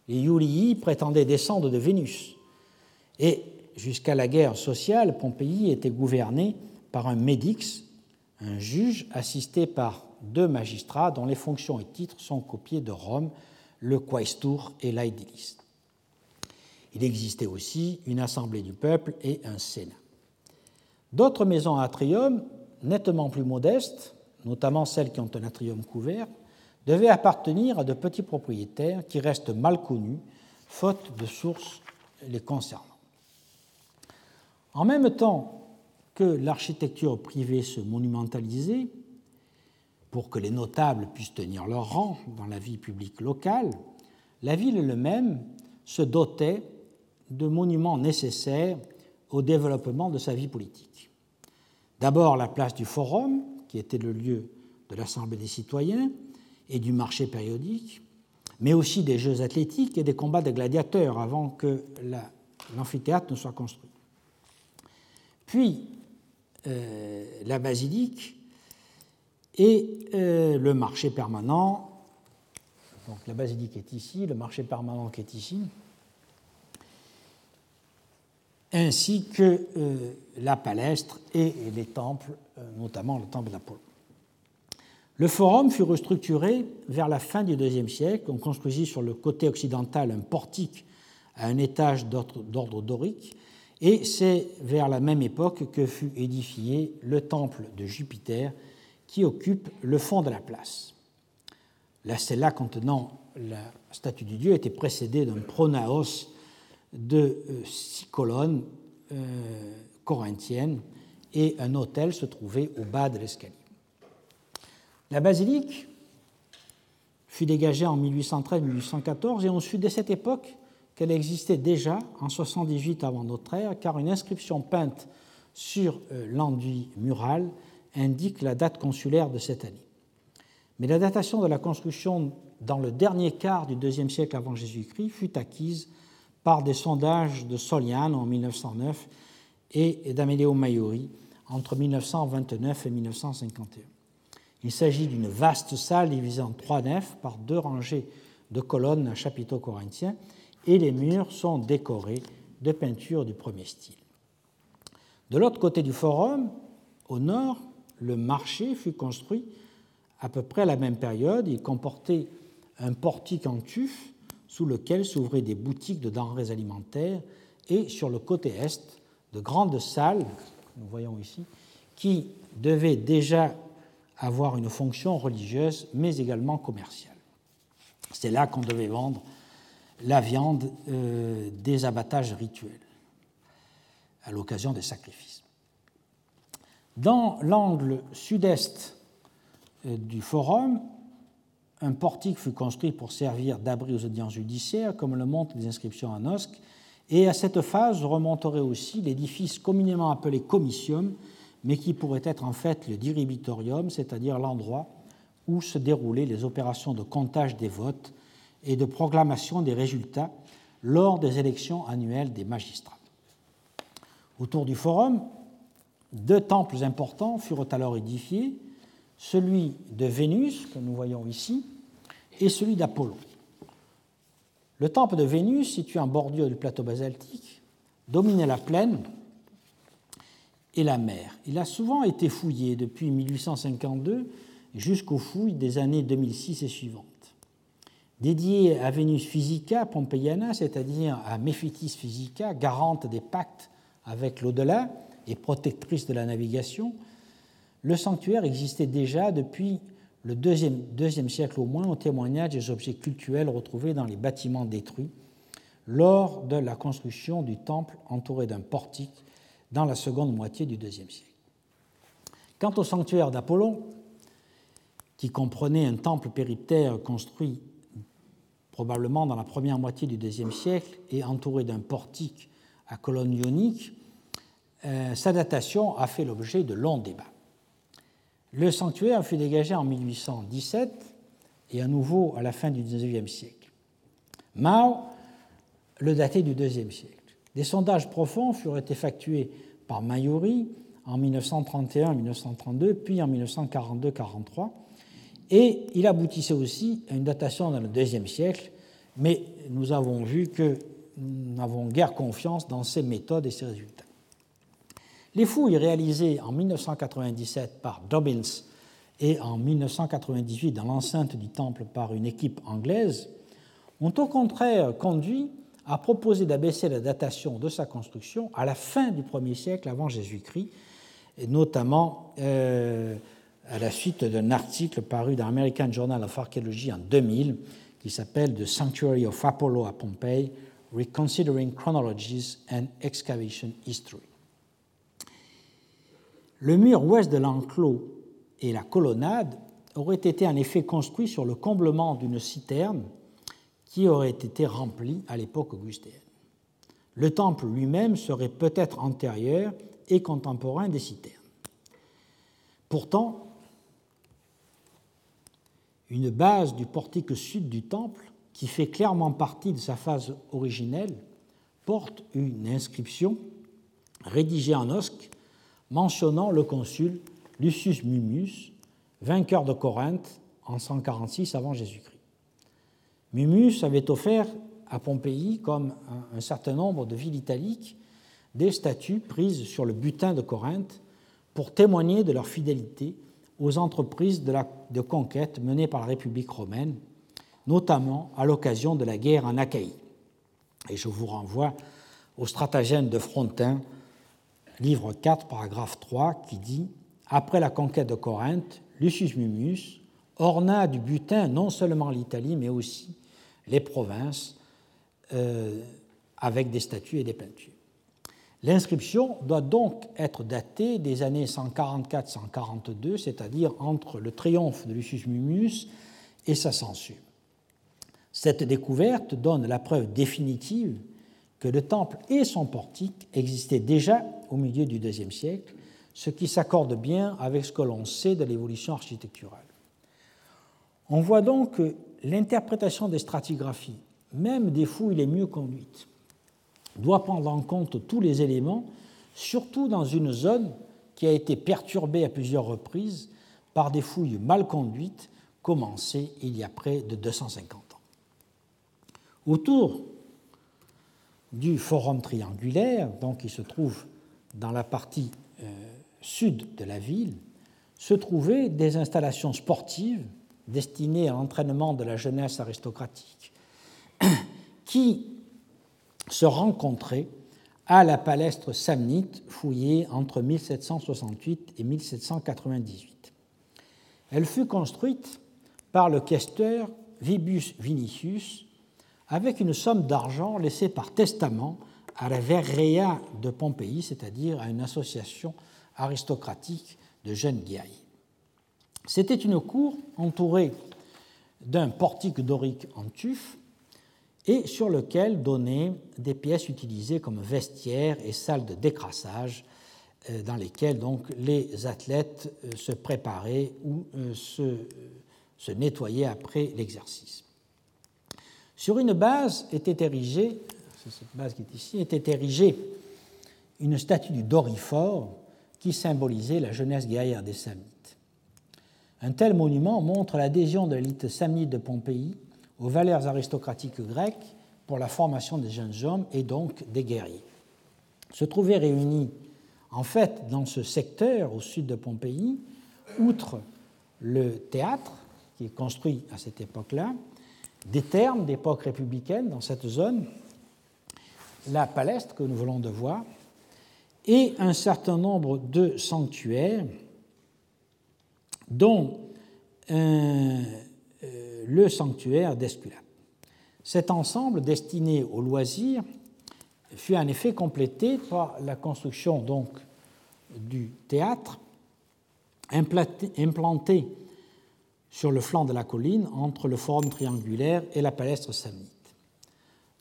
Les Iulii prétendaient descendre de Vénus, et jusqu'à la guerre sociale, Pompéi était gouverné par un médix, un juge assisté par deux magistrats dont les fonctions et titres sont copiés de Rome, le quaestur et l'aedilis. Il existait aussi une assemblée du peuple et un sénat. D'autres maisons à atrium, nettement plus modestes, notamment celles qui ont un atrium couvert, devaient appartenir à de petits propriétaires qui restent mal connus, faute de sources les concernant. En même temps que l'architecture privée se monumentalisait, pour que les notables puissent tenir leur rang dans la vie publique locale, la ville elle-même se dotait de monuments nécessaires au développement de sa vie politique. D'abord la place du Forum, qui était le lieu de l'Assemblée des citoyens et du marché périodique, mais aussi des Jeux athlétiques et des combats de gladiateurs avant que l'amphithéâtre ne soit construit. Puis euh, la basilique et euh, le marché permanent. Donc la basilique est ici, le marché permanent qui est ici, ainsi que euh, la palestre et les temples, notamment le temple d'Apollon. Le forum fut restructuré vers la fin du IIe siècle. On construisit sur le côté occidental un portique à un étage d'ordre dorique, et c'est vers la même époque que fut édifié le temple de Jupiter qui occupe le fond de la place. La cella contenant la statue du dieu était précédée d'un pronaos de euh, six colonnes euh, corinthiennes et un autel se trouvait au bas de l'escalier. La basilique fut dégagée en 1813-1814 et on sut dès cette époque qu'elle existait déjà en 78 avant notre ère, car une inscription peinte sur euh, l'enduit mural indique la date consulaire de cette année. Mais la datation de la construction dans le dernier quart du deuxième siècle avant Jésus-Christ fut acquise par des sondages de Soliane en 1909 et d'Amedeo Maiori entre 1929 et 1951. Il s'agit d'une vaste salle divisée en trois nefs par deux rangées de colonnes à chapiteaux corinthiens et les murs sont décorés de peintures du premier style. De l'autre côté du forum, au nord, le marché fut construit à peu près à la même période. Il comportait un portique en tuf sous lequel s'ouvraient des boutiques de denrées alimentaires et sur le côté est, de grandes salles, nous voyons ici, qui devaient déjà avoir une fonction religieuse, mais également commerciale. C'est là qu'on devait vendre la viande euh, des abattages rituels à l'occasion des sacrifices. Dans l'angle sud-est euh, du forum, un portique fut construit pour servir d'abri aux audiences judiciaires, comme le montrent les inscriptions à Nosque, et à cette phase remonterait aussi l'édifice communément appelé comitium, mais qui pourrait être en fait le diribitorium, c'est-à-dire l'endroit où se déroulaient les opérations de comptage des votes et de proclamation des résultats lors des élections annuelles des magistrats. Autour du forum, deux temples importants furent alors édifiés, celui de Vénus, que nous voyons ici, et celui d'Apollon. Le temple de Vénus, situé en bordure du plateau basaltique, dominait la plaine et la mer. Il a souvent été fouillé depuis 1852 jusqu'aux fouilles des années 2006 et suivantes. Dédié à Vénus Physica Pompeiana, c'est-à-dire à Méphitis Physica, garante des pactes avec l'au-delà et protectrice de la navigation, le sanctuaire existait déjà depuis le deuxième, deuxième siècle au moins, au témoignage des objets cultuels retrouvés dans les bâtiments détruits lors de la construction du temple entouré d'un portique dans la seconde moitié du IIe siècle. Quant au sanctuaire d'Apollon, qui comprenait un temple périptère construit probablement dans la première moitié du IIe siècle et entouré d'un portique à colonnes ioniques, euh, sa datation a fait l'objet de longs débats. Le sanctuaire fut dégagé en 1817 et à nouveau à la fin du XIXe siècle. Mao le datait du IIe siècle. Des sondages profonds furent effectués par Mayuri en 1931-1932, puis en 1942-43, et il aboutissait aussi à une datation dans le deuxième siècle, mais nous avons vu que nous n'avons guère confiance dans ces méthodes et ces résultats. Les fouilles réalisées en 1997 par Dobbins et en 1998 dans l'enceinte du temple par une équipe anglaise ont au contraire conduit a proposé d'abaisser la datation de sa construction à la fin du 1er siècle avant Jésus-Christ, notamment euh, à la suite d'un article paru dans American Journal of Archaeology en 2000 qui s'appelle The Sanctuary of Apollo à Pompeii, Reconsidering Chronologies and Excavation History. Le mur ouest de l'enclos et la colonnade auraient été en effet construits sur le comblement d'une citerne qui aurait été rempli à l'époque augustéenne. Le temple lui-même serait peut-être antérieur et contemporain des citernes. Pourtant, une base du portique sud du temple, qui fait clairement partie de sa phase originelle, porte une inscription rédigée en osque mentionnant le consul Lucius Mummius, vainqueur de Corinthe en 146 avant Jésus-Christ. Mummius avait offert à Pompéi, comme un, certain nombre de villes italiques, des statues prises sur le butin de Corinthe pour témoigner de leur fidélité aux entreprises de, conquête menées par la République romaine, notamment à l'occasion de la guerre en Achaïe. Et je vous renvoie au stratagème de Frontin, livre 4, paragraphe 3, qui dit Après la conquête de Corinthe, Lucius Mummius orna du butin non seulement l'Italie, mais aussi les provinces, euh, avec des statues et des peintures. L'inscription doit donc être datée des années 144-142, c'est-à-dire entre le triomphe de Lucius Mummius et sa censure. Cette découverte donne la preuve définitive que le temple et son portique existaient déjà au milieu du IIe siècle, ce qui s'accorde bien avec ce que l'on sait de l'évolution architecturale. On voit donc que l'interprétation des stratigraphies, même des fouilles les mieux conduites, doit prendre en compte tous les éléments, surtout dans une zone qui a été perturbée à plusieurs reprises par des fouilles mal conduites commencées il y a près de 250 ans. Autour du forum triangulaire, donc qui se trouve dans la partie euh, sud de la ville, se trouvaient des installations sportives destinées à l'entraînement de la jeunesse aristocratique, qui se rencontraient à la palestre samnite fouillée entre 1768 et 1798. Elle fut construite par le questeur Vibus Vinicius avec une somme d'argent laissée par testament à la Verrea de Pompéi, c'est-à-dire à une association aristocratique de jeunes guerriers. C'était une cour entourée d'un portique dorique en tuf et sur lequel donnaient des pièces utilisées comme vestiaires et salles de décrassage euh, dans lesquelles donc les athlètes euh, se préparaient ou euh, se, nettoyaient après l'exercice. Sur une base était érigée, cette base qui est ici, était érigée une statue du Doriphore qui symbolisait la jeunesse guerrière des Samnites. Un tel monument montre l'adhésion de l'élite samnite de Pompéi aux valeurs aristocratiques grecques pour la formation des jeunes hommes et donc des guerriers. Se trouvaient réunis en fait dans ce secteur au sud de Pompéi, outre le théâtre qui est construit à cette époque-là, des termes d'époque républicaine dans cette zone, la palestre que nous venons de voir, et un certain nombre de sanctuaires, dont euh, le sanctuaire d'Esculape. Cet ensemble destiné aux loisirs fut en effet complété par la construction donc du théâtre implanté sur le flanc de la colline entre le forum triangulaire et la palestre samnite.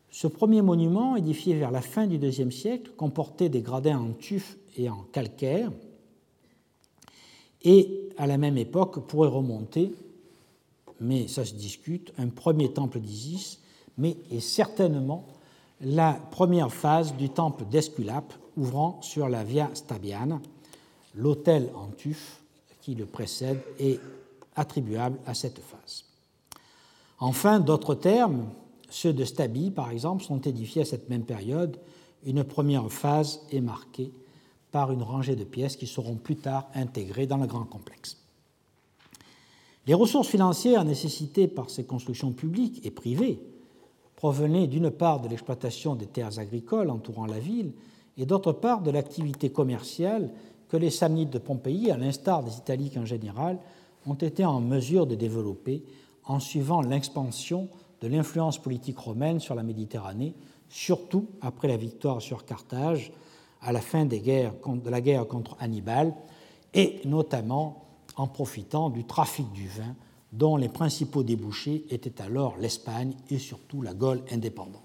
Ce premier monument, édifié vers la fin du IIe siècle, comportait des gradins en tuf et en calcaire, et à la même époque pourrait remonter, mais ça se discute, un premier temple d'Isis, mais est certainement la première phase du temple d'Esculape ouvrant sur la Via Stabiana, l'autel en tuf qui le précède et attribuables à cette phase. Enfin, d'autres termes, ceux de Stabi par exemple, sont édifiés à cette même période. Une première phase est marquée par une rangée de pièces qui seront plus tard intégrées dans le grand complexe. Les ressources financières nécessitées par ces constructions publiques et privées provenaient d'une part de l'exploitation des terres agricoles entourant la ville et d'autre part de l'activité commerciale que les Samnites de Pompéi, à l'instar des Italiques en général, ont été en mesure de développer en suivant l'expansion de l'influence politique romaine sur la Méditerranée, surtout après la victoire sur Carthage à la fin de la guerre contre Hannibal, et notamment en profitant du trafic du vin dont les principaux débouchés étaient alors l'Espagne et surtout la Gaule indépendante.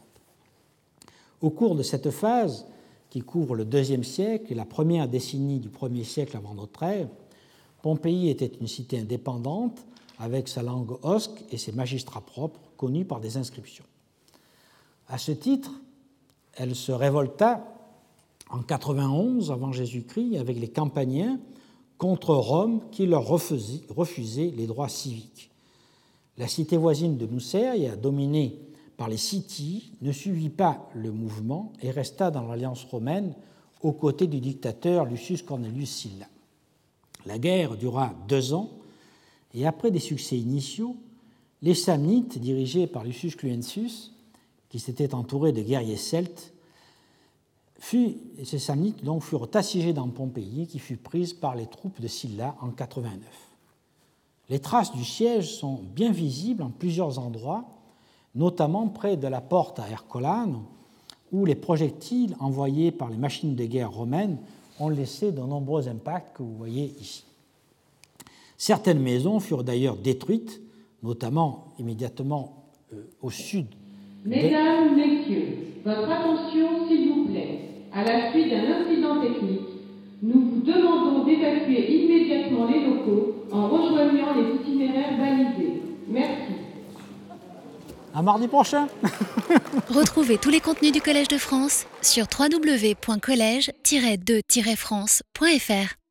Au cours de cette phase, qui couvre le deuxième siècle et la première décennie du premier siècle avant notre ère, Pompéi était une cité indépendante avec sa langue osque et ses magistrats propres connus par des inscriptions. À ce titre, elle se révolta en 91 avant Jésus-Christ avec les Campaniens contre Rome qui leur refusait les droits civiques. La cité voisine de Nucea, dominée par les Scythies, ne suivit pas le mouvement et resta dans l'alliance romaine aux côtés du dictateur Lucius Cornelius Sylla. La guerre dura deux ans et après des succès initiaux, les Samnites, dirigés par Lucius Cluensius, qui s'était entouré de guerriers celtes, fut, ces Samnites furent assiégés dans Pompéi, qui fut prise par les troupes de Sylla en 89. Les traces du siège sont bien visibles en plusieurs endroits, notamment près de la porte à Hercolane, où les projectiles envoyés par les machines de guerre romaines ont laissé de nombreux impacts que vous voyez ici. Certaines maisons furent d'ailleurs détruites, notamment immédiatement euh, au sud. Mesdames, Messieurs, votre attention s'il vous plaît. À la suite d'un incident technique, nous vous demandons d'évacuer immédiatement les locaux en rejoignant les itinéraires balisés. Merci. À mardi prochain. Retrouvez tous les contenus du Collège de France sur www.colège-2-france.fr.